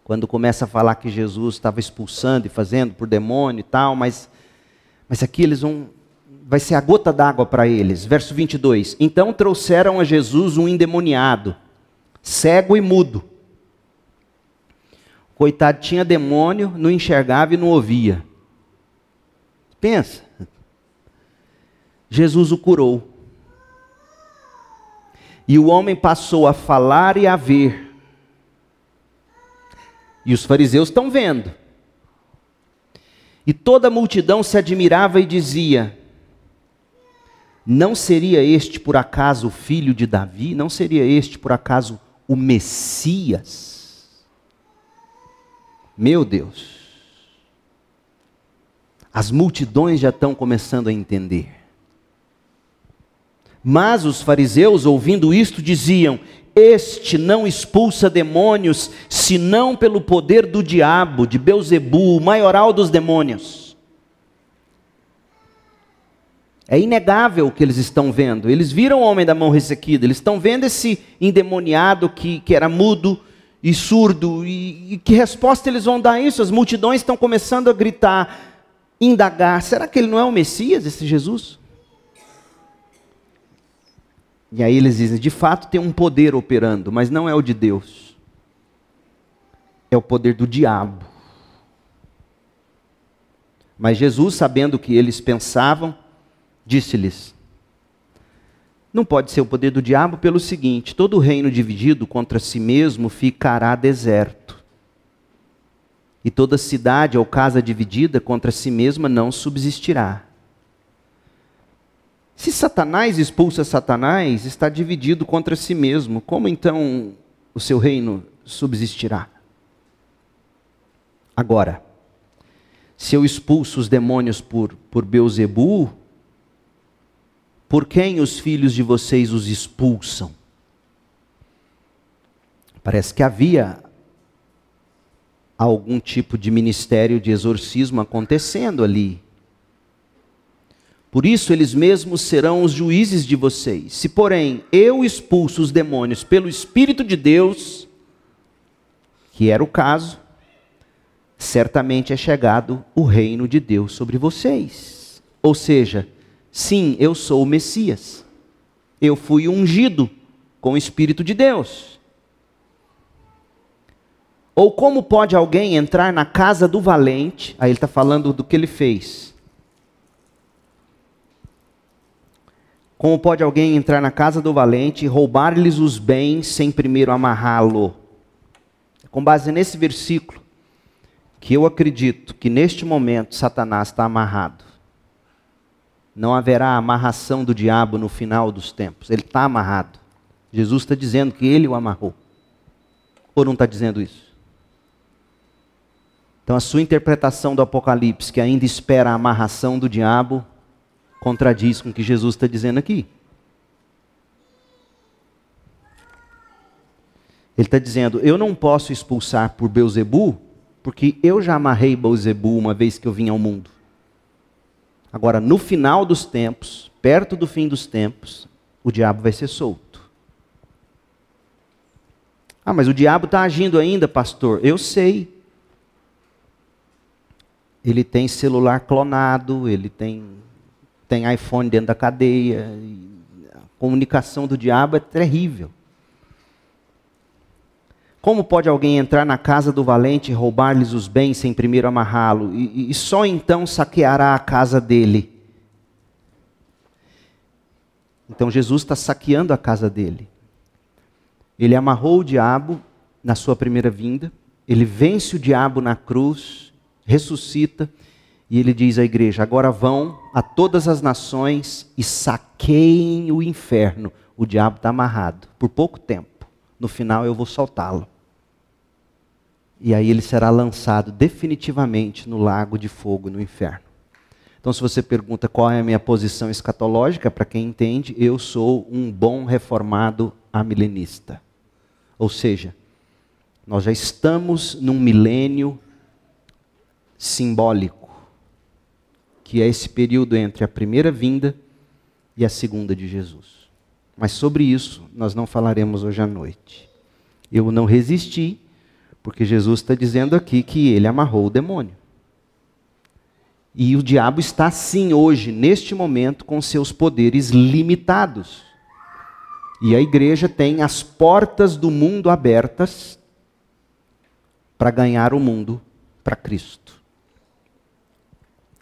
[SPEAKER 1] Quando começa a falar que Jesus estava expulsando e fazendo por demônio e tal, mas, mas aqui eles vão. Vai ser a gota d'água para eles. Verso 22. Então trouxeram a Jesus um endemoniado, cego e mudo. Coitado, tinha demônio, não enxergava e não ouvia. Pensa. Jesus o curou. E o homem passou a falar e a ver. E os fariseus estão vendo. E toda a multidão se admirava e dizia: Não seria este por acaso o filho de Davi? Não seria este por acaso o Messias? Meu Deus. As multidões já estão começando a entender. Mas os fariseus, ouvindo isto, diziam: Este não expulsa demônios, senão pelo poder do diabo, de Beuzebu, o maioral dos demônios. É inegável o que eles estão vendo. Eles viram o homem da mão ressequida, eles estão vendo esse endemoniado que, que era mudo e surdo. E, e que resposta eles vão dar a isso? As multidões estão começando a gritar, indagar: será que ele não é o Messias, esse Jesus? E aí eles dizem: de fato tem um poder operando, mas não é o de Deus. É o poder do diabo. Mas Jesus, sabendo o que eles pensavam, disse-lhes: Não pode ser o poder do diabo pelo seguinte: todo reino dividido contra si mesmo ficará deserto. E toda cidade ou casa dividida contra si mesma não subsistirá. Se Satanás expulsa Satanás, está dividido contra si mesmo. Como então o seu reino subsistirá? Agora, se eu expulso os demônios por, por Beuzebu, por quem os filhos de vocês os expulsam? Parece que havia algum tipo de ministério de exorcismo acontecendo ali. Por isso eles mesmos serão os juízes de vocês. Se, porém, eu expulso os demônios pelo Espírito de Deus, que era o caso, certamente é chegado o reino de Deus sobre vocês. Ou seja, sim, eu sou o Messias. Eu fui ungido com o Espírito de Deus. Ou como pode alguém entrar na casa do valente? Aí ele está falando do que ele fez Como pode alguém entrar na casa do valente e roubar-lhes os bens sem primeiro amarrá-lo? Com base nesse versículo, que eu acredito que neste momento Satanás está amarrado. Não haverá amarração do diabo no final dos tempos. Ele está amarrado. Jesus está dizendo que ele o amarrou. Ou não está dizendo isso? Então a sua interpretação do Apocalipse, que ainda espera a amarração do diabo, contradiz com o que Jesus está dizendo aqui. Ele está dizendo: Eu não posso expulsar por Beuzebu, porque eu já amarrei Beuzebu uma vez que eu vim ao mundo. Agora, no final dos tempos, perto do fim dos tempos, o diabo vai ser solto. Ah, mas o diabo está agindo ainda, pastor. Eu sei. Ele tem celular clonado, ele tem tem iPhone dentro da cadeia. A comunicação do diabo é terrível. Como pode alguém entrar na casa do valente e roubar-lhes os bens sem primeiro amarrá-lo? E, e, só então saqueará a casa dele. Então Jesus está saqueando a casa dele. Ele amarrou o diabo na sua primeira vinda, ele vence o diabo na cruz, ressuscita e ele diz à igreja: agora vão a todas as nações e saqueiem o inferno. O diabo está amarrado por pouco tempo. No final eu vou soltá-lo. E aí ele será lançado definitivamente no lago de fogo, no inferno. Então, se você pergunta qual é a minha posição escatológica, para quem entende, eu sou um bom reformado amilenista. Ou seja, nós já estamos num milênio simbólico que é esse período entre a primeira vinda e a segunda de Jesus. Mas sobre isso nós não falaremos hoje à noite. Eu não resisti, porque Jesus está dizendo aqui que ele amarrou o demônio. E o diabo está sim hoje, neste momento, com seus poderes limitados. E a igreja tem as portas do mundo abertas para ganhar o mundo para Cristo.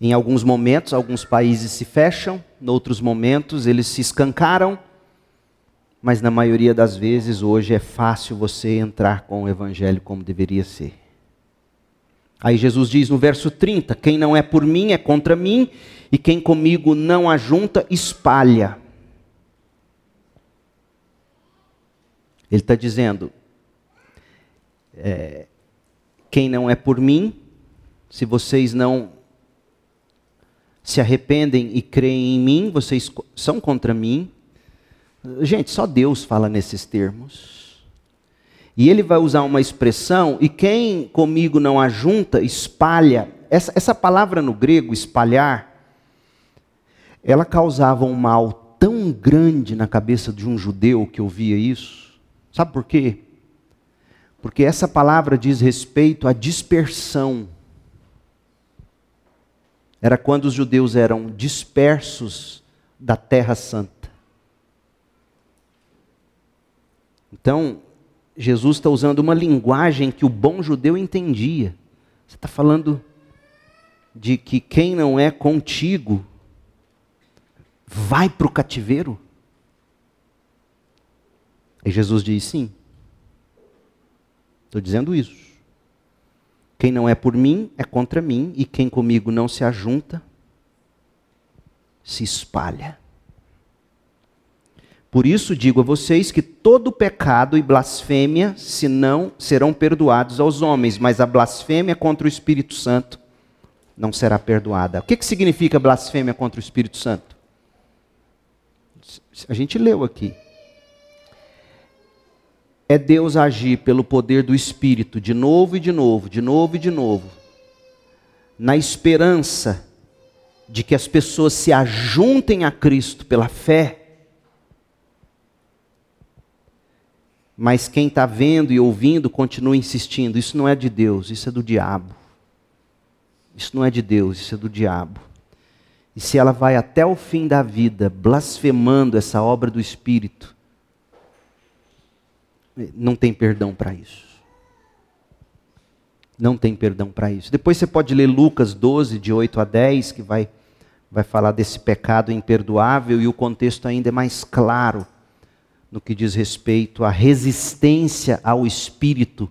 [SPEAKER 1] Em alguns momentos, alguns países se fecham, em outros momentos, eles se escancaram, mas na maioria das vezes, hoje é fácil você entrar com o evangelho como deveria ser. Aí Jesus diz no verso 30: Quem não é por mim é contra mim, e quem comigo não ajunta, espalha. Ele está dizendo: é, quem não é por mim, se vocês não se arrependem e creem em mim, vocês são contra mim. Gente, só Deus fala nesses termos. E ele vai usar uma expressão, e quem comigo não ajunta, espalha. Essa, essa palavra no grego, espalhar, ela causava um mal tão grande na cabeça de um judeu que ouvia isso. Sabe por quê? Porque essa palavra diz respeito à dispersão era quando os judeus eram dispersos da Terra Santa. Então, Jesus está usando uma linguagem que o bom judeu entendia. Você está falando de que quem não é contigo vai para o cativeiro? E Jesus diz: sim. Estou dizendo isso. Quem não é por mim é contra mim, e quem comigo não se ajunta, se espalha. Por isso digo a vocês que todo pecado e blasfêmia, se não, serão perdoados aos homens, mas a blasfêmia contra o Espírito Santo não será perdoada. O que, que significa blasfêmia contra o Espírito Santo? A gente leu aqui é Deus agir pelo poder do Espírito, de novo e de novo, de novo e de novo, na esperança de que as pessoas se ajuntem a Cristo pela fé. Mas quem está vendo e ouvindo continua insistindo: isso não é de Deus, isso é do diabo. Isso não é de Deus, isso é do diabo. E se ela vai até o fim da vida blasfemando essa obra do Espírito, não tem perdão para isso. Não tem perdão para isso. Depois você pode ler Lucas 12, de 8 a 10, que vai, vai falar desse pecado imperdoável, e o contexto ainda é mais claro no que diz respeito à resistência ao Espírito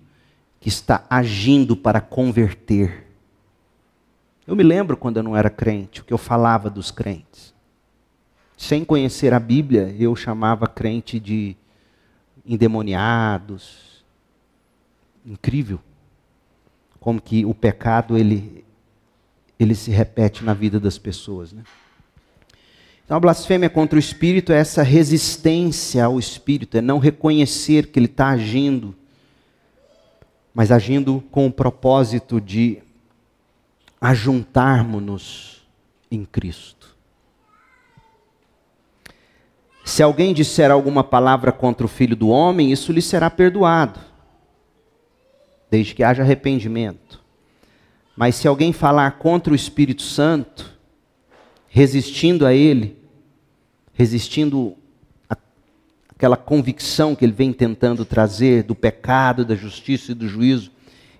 [SPEAKER 1] que está agindo para converter. Eu me lembro quando eu não era crente, o que eu falava dos crentes. Sem conhecer a Bíblia, eu chamava crente de endemoniados. Incrível como que o pecado ele ele se repete na vida das pessoas, né? Então a blasfêmia contra o Espírito é essa resistência ao Espírito, é não reconhecer que ele está agindo, mas agindo com o propósito de ajuntarmos-nos em Cristo. Se alguém disser alguma palavra contra o filho do homem, isso lhe será perdoado, desde que haja arrependimento. Mas se alguém falar contra o Espírito Santo, resistindo a ele, resistindo àquela convicção que ele vem tentando trazer do pecado, da justiça e do juízo,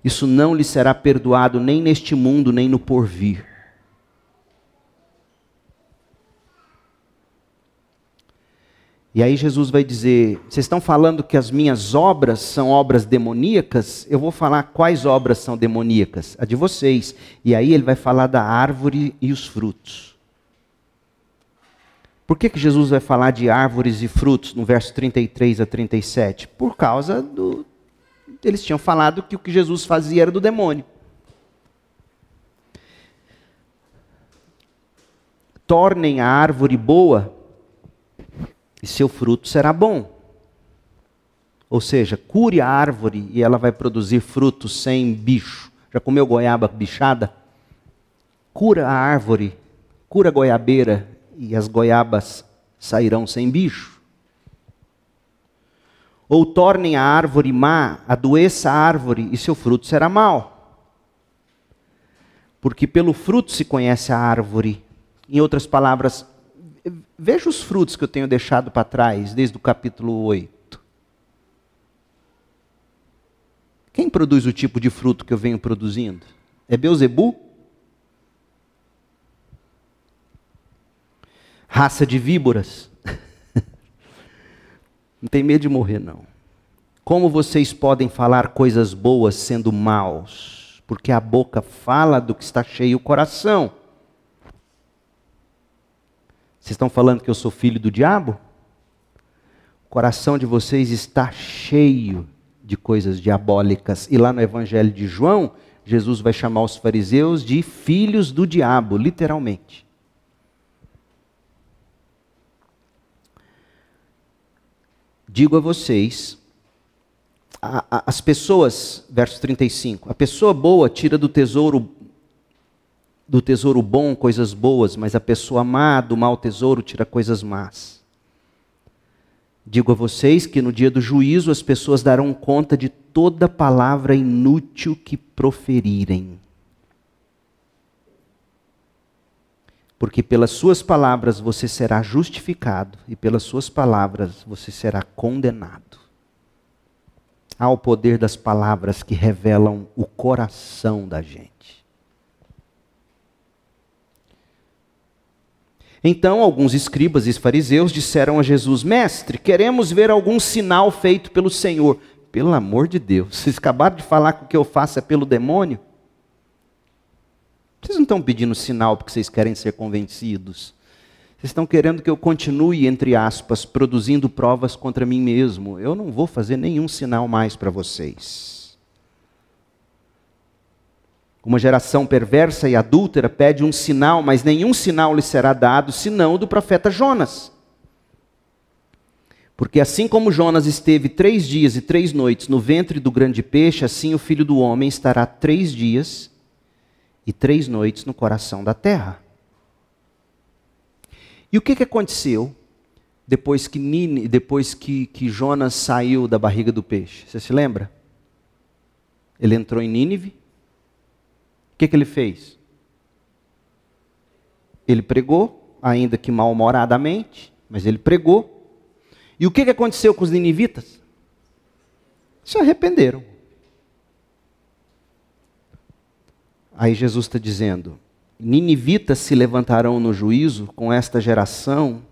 [SPEAKER 1] isso não lhe será perdoado nem neste mundo, nem no porvir. E aí Jesus vai dizer: vocês estão falando que as minhas obras são obras demoníacas? Eu vou falar quais obras são demoníacas? A de vocês. E aí ele vai falar da árvore e os frutos. Por que, que Jesus vai falar de árvores e frutos no verso 33 a 37? Por causa do. Eles tinham falado que o que Jesus fazia era do demônio. Tornem a árvore boa e seu fruto será bom. Ou seja, cure a árvore e ela vai produzir frutos sem bicho. Já comeu goiaba bichada? Cura a árvore, cura a goiabeira e as goiabas sairão sem bicho. Ou tornem a árvore má, adoeça a árvore e seu fruto será mau. Porque pelo fruto se conhece a árvore. Em outras palavras, Veja os frutos que eu tenho deixado para trás desde o capítulo 8. Quem produz o tipo de fruto que eu venho produzindo? É Beuzebu? Raça de víboras? não tem medo de morrer, não. Como vocês podem falar coisas boas sendo maus? Porque a boca fala do que está cheio o coração. Vocês estão falando que eu sou filho do diabo? O coração de vocês está cheio de coisas diabólicas. E lá no Evangelho de João, Jesus vai chamar os fariseus de filhos do diabo, literalmente. Digo a vocês, a, a, as pessoas, verso 35, a pessoa boa tira do tesouro do tesouro bom coisas boas, mas a pessoa má do mau tesouro tira coisas más. Digo a vocês que no dia do juízo as pessoas darão conta de toda palavra inútil que proferirem. Porque pelas suas palavras você será justificado e pelas suas palavras você será condenado. Há o poder das palavras que revelam o coração da gente. Então, alguns escribas e fariseus disseram a Jesus: Mestre, queremos ver algum sinal feito pelo Senhor. Pelo amor de Deus, vocês acabaram de falar que o que eu faço é pelo demônio? Vocês não estão pedindo sinal porque vocês querem ser convencidos. Vocês estão querendo que eu continue, entre aspas, produzindo provas contra mim mesmo. Eu não vou fazer nenhum sinal mais para vocês. Uma geração perversa e adúltera pede um sinal, mas nenhum sinal lhe será dado senão do profeta Jonas. Porque assim como Jonas esteve três dias e três noites no ventre do grande peixe, assim o filho do homem estará três dias e três noites no coração da terra. E o que, que aconteceu depois que, Nini, depois que, que Jonas saiu da barriga do peixe? Você se lembra? Ele entrou em Nínive. O que, que ele fez? Ele pregou, ainda que mal-humoradamente, mas ele pregou. E o que, que aconteceu com os ninivitas? Se arrependeram. Aí Jesus está dizendo: Ninivitas se levantarão no juízo com esta geração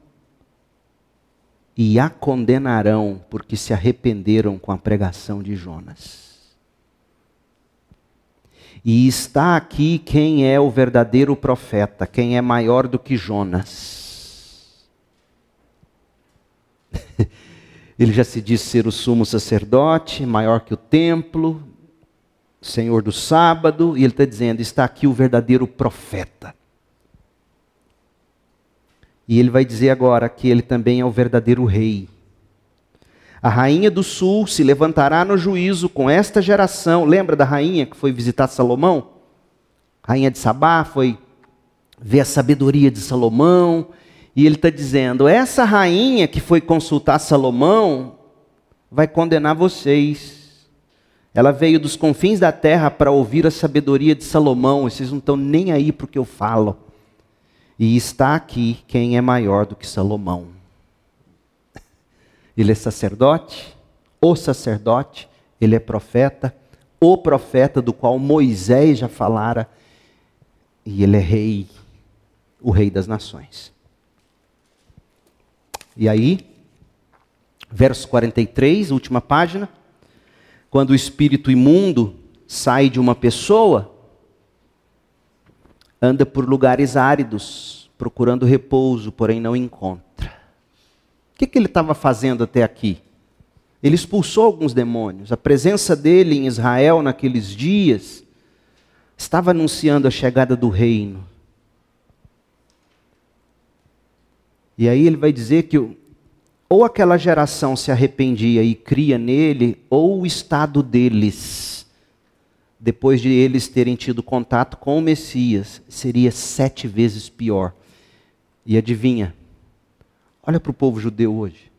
[SPEAKER 1] e a condenarão, porque se arrependeram com a pregação de Jonas. E está aqui quem é o verdadeiro profeta, quem é maior do que Jonas. Ele já se diz ser o sumo sacerdote, maior que o templo, Senhor do sábado, e ele está dizendo: está aqui o verdadeiro profeta. E ele vai dizer agora que ele também é o verdadeiro rei. A rainha do sul se levantará no juízo com esta geração. Lembra da rainha que foi visitar Salomão? rainha de Sabá foi ver a sabedoria de Salomão. E ele está dizendo: essa rainha que foi consultar Salomão vai condenar vocês ela veio dos confins da terra para ouvir a sabedoria de Salomão, vocês não estão nem aí para o que eu falo. E está aqui quem é maior do que Salomão. Ele é sacerdote, o sacerdote, ele é profeta, o profeta do qual Moisés já falara, e ele é rei, o rei das nações. E aí, verso 43, última página. Quando o espírito imundo sai de uma pessoa, anda por lugares áridos, procurando repouso, porém não encontra. O que, que ele estava fazendo até aqui? Ele expulsou alguns demônios. A presença dele em Israel naqueles dias estava anunciando a chegada do reino. E aí ele vai dizer que ou aquela geração se arrependia e cria nele, ou o estado deles, depois de eles terem tido contato com o Messias, seria sete vezes pior. E adivinha? Olha para o povo judeu hoje.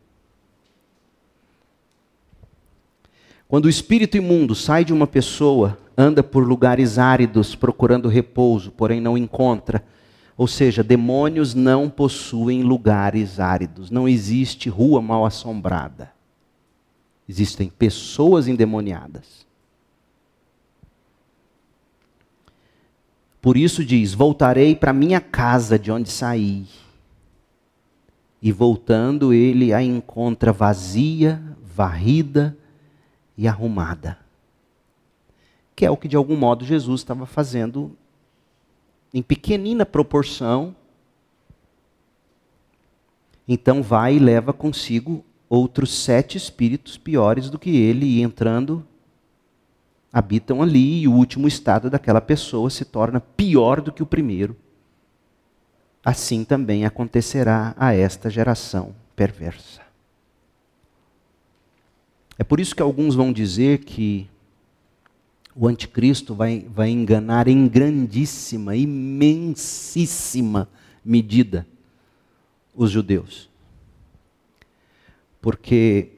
[SPEAKER 1] Quando o espírito imundo sai de uma pessoa, anda por lugares áridos procurando repouso, porém não encontra ou seja, demônios não possuem lugares áridos. Não existe rua mal assombrada. Existem pessoas endemoniadas. Por isso diz: Voltarei para minha casa de onde saí. E voltando, ele a encontra vazia, varrida e arrumada. Que é o que de algum modo Jesus estava fazendo em pequenina proporção, então vai e leva consigo outros sete espíritos piores do que ele, e entrando, habitam ali, e o último estado daquela pessoa se torna pior do que o primeiro. Assim também acontecerá a esta geração perversa. É por isso que alguns vão dizer que o anticristo vai, vai enganar em grandíssima, imensíssima medida os judeus. Porque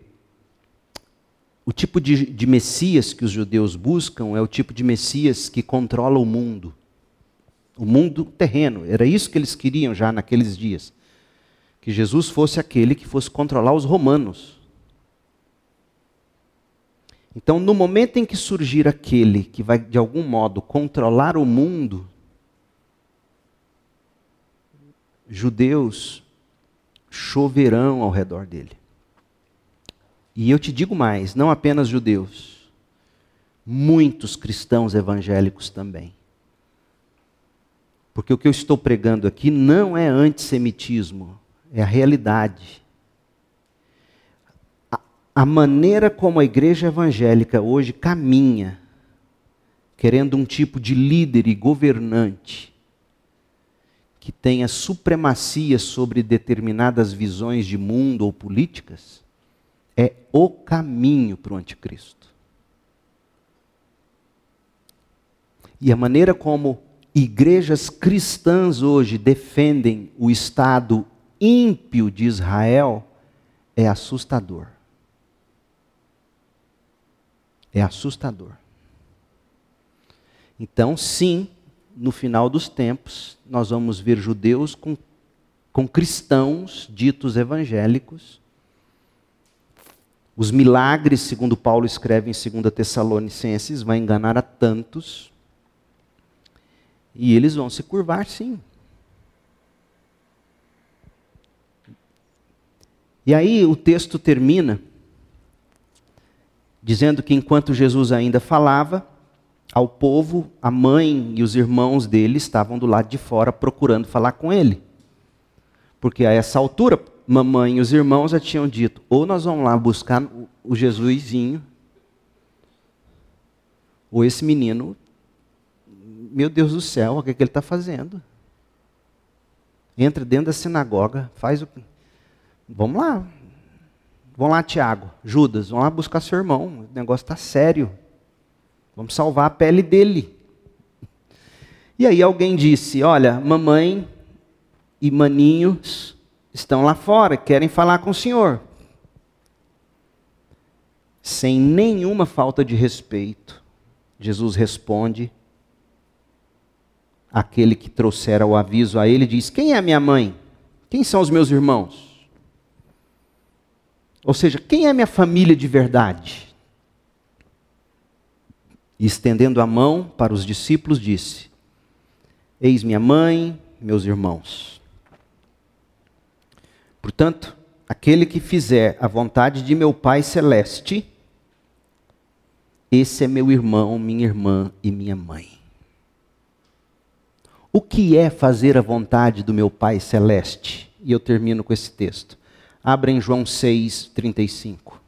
[SPEAKER 1] o tipo de, de Messias que os judeus buscam é o tipo de Messias que controla o mundo. O mundo terreno. Era isso que eles queriam já naqueles dias. Que Jesus fosse aquele que fosse controlar os romanos. Então, no momento em que surgir aquele que vai, de algum modo, controlar o mundo, judeus choverão ao redor dele. E eu te digo mais: não apenas judeus, muitos cristãos evangélicos também. Porque o que eu estou pregando aqui não é antissemitismo, é a realidade a maneira como a igreja evangélica hoje caminha, querendo um tipo de líder e governante que tenha supremacia sobre determinadas visões de mundo ou políticas, é o caminho para o anticristo. E a maneira como igrejas cristãs hoje defendem o Estado ímpio de Israel é assustador é assustador. Então, sim, no final dos tempos, nós vamos ver judeus com, com cristãos ditos evangélicos. Os milagres, segundo Paulo escreve em 2 Tessalonicenses, vai enganar a tantos. E eles vão se curvar, sim. E aí o texto termina dizendo que enquanto Jesus ainda falava ao povo, a mãe e os irmãos dele estavam do lado de fora procurando falar com ele. Porque a essa altura, mamãe e os irmãos já tinham dito: ou nós vamos lá buscar o Jesusinho, ou esse menino, meu Deus do céu, o que, é que ele está fazendo? Entra dentro da sinagoga, faz o. Vamos lá, Vão lá, Tiago, Judas, vão lá buscar seu irmão. O negócio está sério. Vamos salvar a pele dele. E aí alguém disse: Olha, mamãe e maninhos estão lá fora, querem falar com o senhor. Sem nenhuma falta de respeito, Jesus responde. Aquele que trouxera o aviso a ele diz: Quem é minha mãe? Quem são os meus irmãos? Ou seja, quem é minha família de verdade? E estendendo a mão para os discípulos, disse: Eis minha mãe, meus irmãos. Portanto, aquele que fizer a vontade de meu Pai celeste, esse é meu irmão, minha irmã e minha mãe. O que é fazer a vontade do meu Pai celeste? E eu termino com esse texto. Abra em João 6, 35.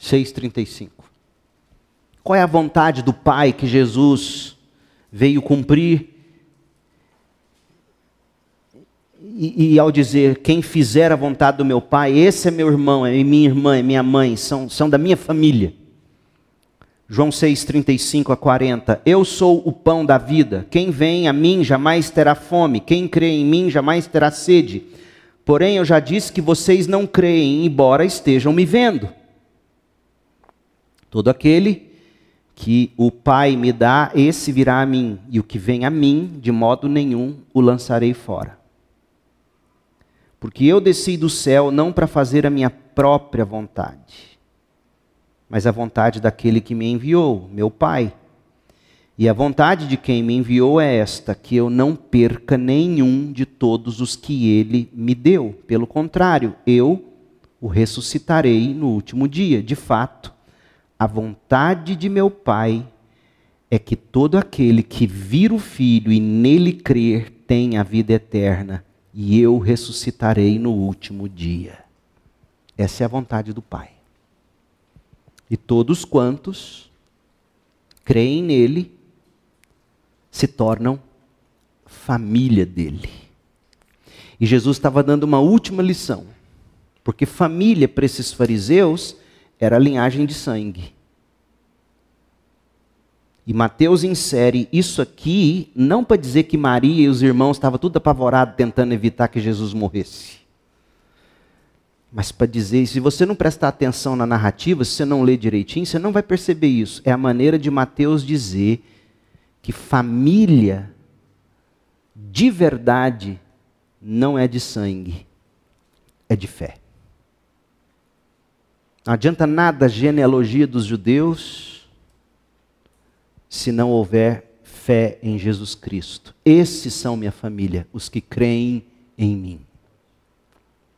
[SPEAKER 1] 6,35. Qual é a vontade do Pai que Jesus veio cumprir? E, e, ao dizer, quem fizer a vontade do meu Pai, esse é meu irmão, é minha irmã, é minha mãe, são, são da minha família. João 6, 35 a 40. Eu sou o pão da vida. Quem vem a mim jamais terá fome. Quem crê em mim jamais terá sede. Porém, eu já disse que vocês não creem, embora estejam me vendo. Todo aquele que o Pai me dá, esse virá a mim. E o que vem a mim, de modo nenhum o lançarei fora. Porque eu desci do céu não para fazer a minha própria vontade mas a vontade daquele que me enviou, meu Pai. E a vontade de quem me enviou é esta: que eu não perca nenhum de todos os que ele me deu. Pelo contrário, eu o ressuscitarei no último dia. De fato, a vontade de meu Pai é que todo aquele que vir o Filho e nele crer tenha a vida eterna, e eu ressuscitarei no último dia. Essa é a vontade do Pai. E todos quantos creem nele se tornam família dele. E Jesus estava dando uma última lição, porque família para esses fariseus era a linhagem de sangue. E Mateus insere isso aqui não para dizer que Maria e os irmãos estavam tudo apavorados tentando evitar que Jesus morresse. Mas para dizer, se você não prestar atenção na narrativa, se você não ler direitinho, você não vai perceber isso. É a maneira de Mateus dizer que família de verdade não é de sangue, é de fé. Não adianta nada a genealogia dos judeus se não houver fé em Jesus Cristo. Esses são minha família, os que creem em mim.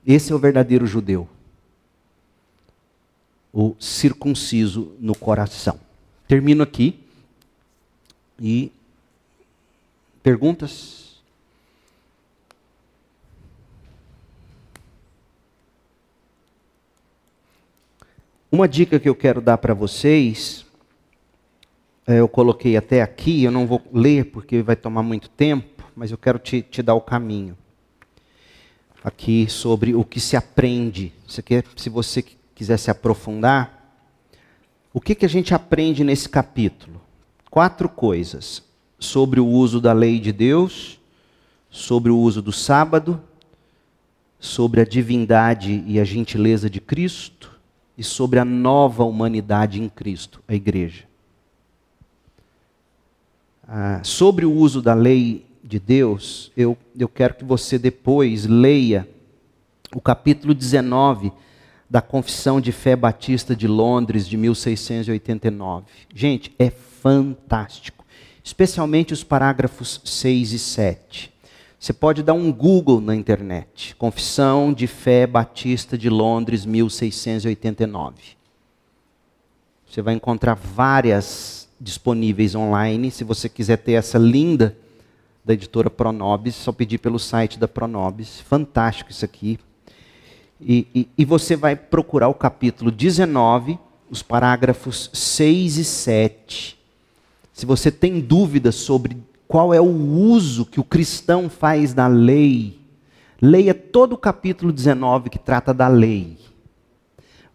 [SPEAKER 1] Esse é o verdadeiro judeu. O circunciso no coração. Termino aqui. E perguntas? Uma dica que eu quero dar para vocês, é, eu coloquei até aqui, eu não vou ler porque vai tomar muito tempo, mas eu quero te, te dar o caminho. Aqui sobre o que se aprende. Se você quiser se aprofundar. O que, que a gente aprende nesse capítulo? Quatro coisas: sobre o uso da lei de Deus, sobre o uso do sábado, sobre a divindade e a gentileza de Cristo e sobre a nova humanidade em Cristo, a igreja. Ah, sobre o uso da lei de Deus, eu, eu quero que você depois leia o capítulo 19 da Confissão de Fé Batista de Londres, de 1689. Gente, é fantástico, especialmente os parágrafos 6 e 7. Você pode dar um Google na internet. Confissão de Fé Batista de Londres, 1689. Você vai encontrar várias disponíveis online. Se você quiser ter essa linda da editora Pronobis, só pedir pelo site da Pronobis. Fantástico isso aqui. E, e, e você vai procurar o capítulo 19, os parágrafos 6 e 7. Se você tem dúvidas sobre qual é o uso que o cristão faz da lei. Leia todo o capítulo 19 que trata da lei.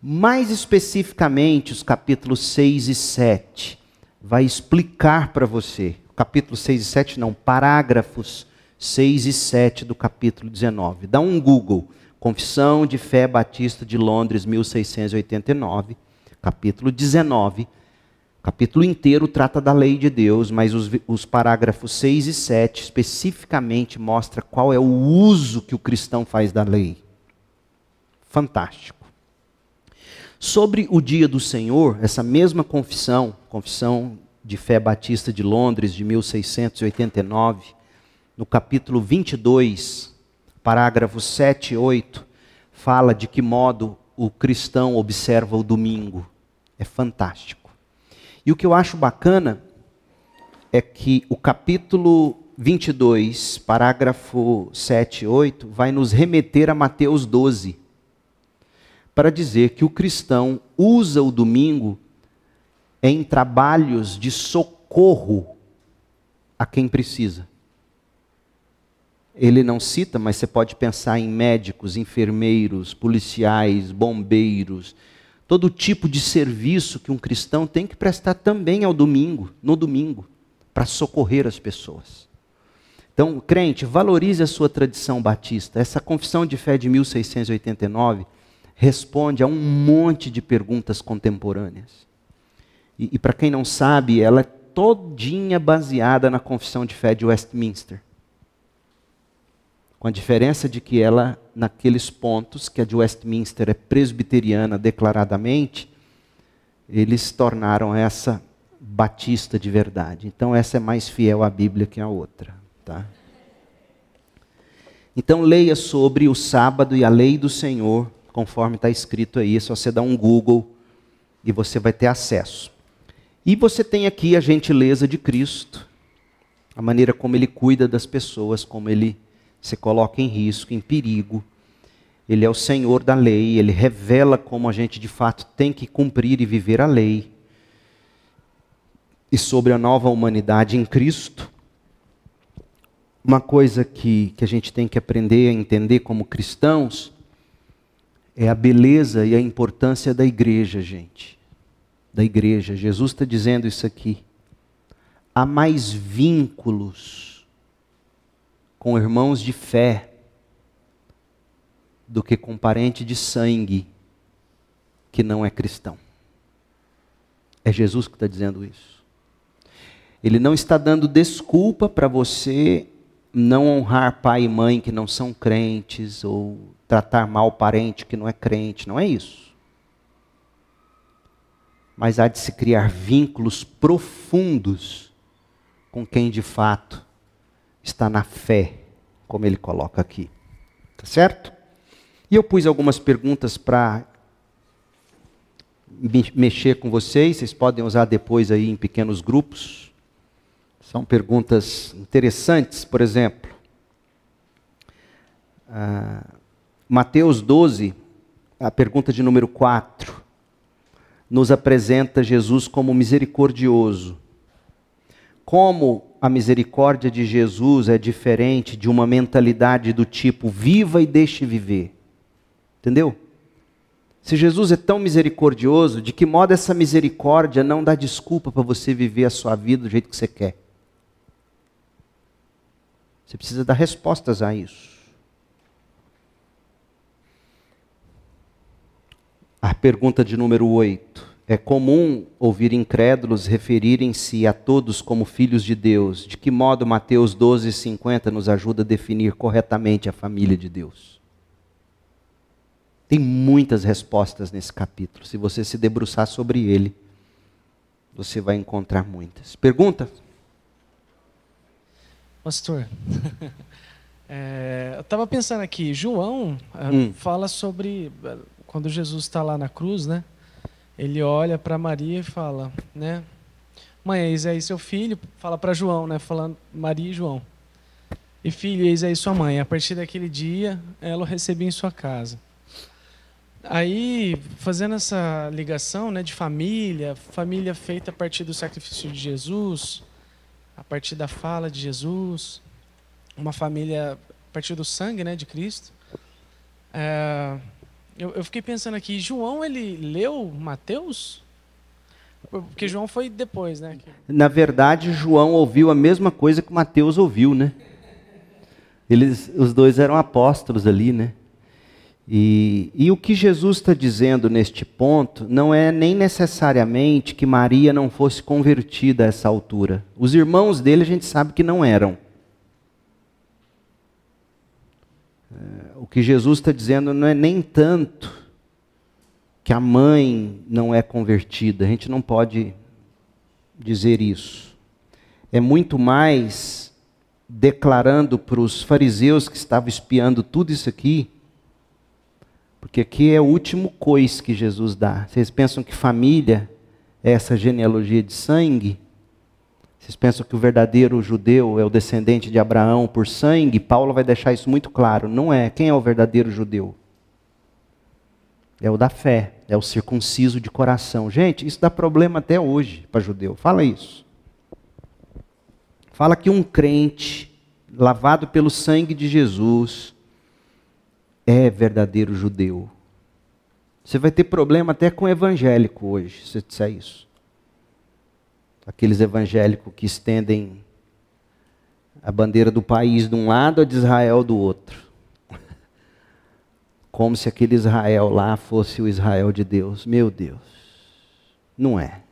[SPEAKER 1] Mais especificamente, os capítulos 6 e 7 vai explicar para você. Capítulo 6 e 7 não, parágrafos 6 e 7 do capítulo 19. Dá um Google. Confissão de Fé Batista de Londres, 1689, capítulo 19 capítulo inteiro trata da lei de Deus, mas os, os parágrafos 6 e 7 especificamente mostra qual é o uso que o cristão faz da lei. Fantástico. Sobre o dia do Senhor, essa mesma confissão, confissão de fé batista de Londres de 1689, no capítulo 22, parágrafos 7 e 8, fala de que modo o cristão observa o domingo. É fantástico. E o que eu acho bacana é que o capítulo 22, parágrafo 7 e 8, vai nos remeter a Mateus 12, para dizer que o cristão usa o domingo em trabalhos de socorro a quem precisa. Ele não cita, mas você pode pensar em médicos, enfermeiros, policiais, bombeiros, todo tipo de serviço que um cristão tem que prestar também ao domingo, no domingo, para socorrer as pessoas. Então, crente, valorize a sua tradição batista. Essa confissão de fé de 1689 responde a um monte de perguntas contemporâneas. E, e para quem não sabe, ela é todinha baseada na confissão de fé de Westminster. Com a diferença de que ela, naqueles pontos, que a de Westminster é presbiteriana declaradamente, eles tornaram essa batista de verdade. Então essa é mais fiel à Bíblia que a outra. Tá? Então leia sobre o sábado e a lei do Senhor, conforme está escrito aí. É só você dar um Google e você vai ter acesso. E você tem aqui a gentileza de Cristo, a maneira como ele cuida das pessoas, como ele se coloca em risco, em perigo. Ele é o Senhor da lei, ele revela como a gente de fato tem que cumprir e viver a lei. E sobre a nova humanidade em Cristo, uma coisa que, que a gente tem que aprender a entender como cristãos é a beleza e a importância da igreja, gente. Da igreja. Jesus está dizendo isso aqui. Há mais vínculos com irmãos de fé do que com parente de sangue que não é cristão. É Jesus que está dizendo isso. Ele não está dando desculpa para você não honrar pai e mãe que não são crentes ou tratar mal parente que não é crente. Não é isso. Mas há de se criar vínculos profundos com quem de fato está na fé, como ele coloca aqui. Tá certo? E eu pus algumas perguntas para mexer com vocês, vocês podem usar depois aí em pequenos grupos. São perguntas interessantes, por exemplo. Ah, Mateus 12, a pergunta de número 4, nos apresenta Jesus como misericordioso. Como a misericórdia de Jesus é diferente de uma mentalidade do tipo viva e deixe viver. Entendeu? Se Jesus é tão misericordioso, de que modo essa misericórdia não dá desculpa para você viver a sua vida do jeito que você quer? Você precisa dar respostas a isso. A pergunta de número 8. É comum ouvir incrédulos referirem-se a todos como filhos de Deus. De que modo Mateus 12, 50 nos ajuda a definir corretamente a família de Deus? Tem muitas respostas nesse capítulo. Se você se debruçar sobre ele, você vai encontrar muitas. Pergunta?
[SPEAKER 2] Pastor, é, eu estava pensando aqui, João é, hum. fala sobre quando Jesus está lá na cruz, né? Ele olha para Maria e fala, né? Mãe, eis aí seu filho, fala para João, né? Falando Maria e João. E filho, eis aí sua mãe. A partir daquele dia, ela o recebeu em sua casa. Aí, fazendo essa ligação né, de família, família feita a partir do sacrifício de Jesus, a partir da fala de Jesus, uma família a partir do sangue né, de Cristo. É, eu, eu, fiquei pensando aqui, João, ele leu Mateus? Porque João foi depois, né?
[SPEAKER 1] Na verdade, João ouviu a mesma coisa que Mateus ouviu, né? Eles, os dois eram apóstolos ali, né? E, e, o que Jesus está dizendo neste ponto não é nem necessariamente que Maria não fosse convertida a essa altura. Os irmãos dele a gente sabe que não eram. O que Jesus está dizendo não é nem tanto que a mãe não é convertida, a gente não pode dizer isso. É muito mais declarando para os fariseus que estavam espiando tudo isso aqui porque aqui é o último cois que Jesus dá. Vocês pensam que família é essa genealogia de sangue? Vocês pensam que o verdadeiro judeu é o descendente de Abraão por sangue? Paulo vai deixar isso muito claro. Não é. Quem é o verdadeiro judeu? É o da fé, é o circunciso de coração. Gente, isso dá problema até hoje para judeu. Fala isso. Fala que um crente lavado pelo sangue de Jesus é verdadeiro judeu. Você vai ter problema até com evangélico hoje, se disser isso. Aqueles evangélicos que estendem a bandeira do país de um lado, a de Israel do outro. Como se aquele Israel lá fosse o Israel de Deus. Meu Deus. Não é.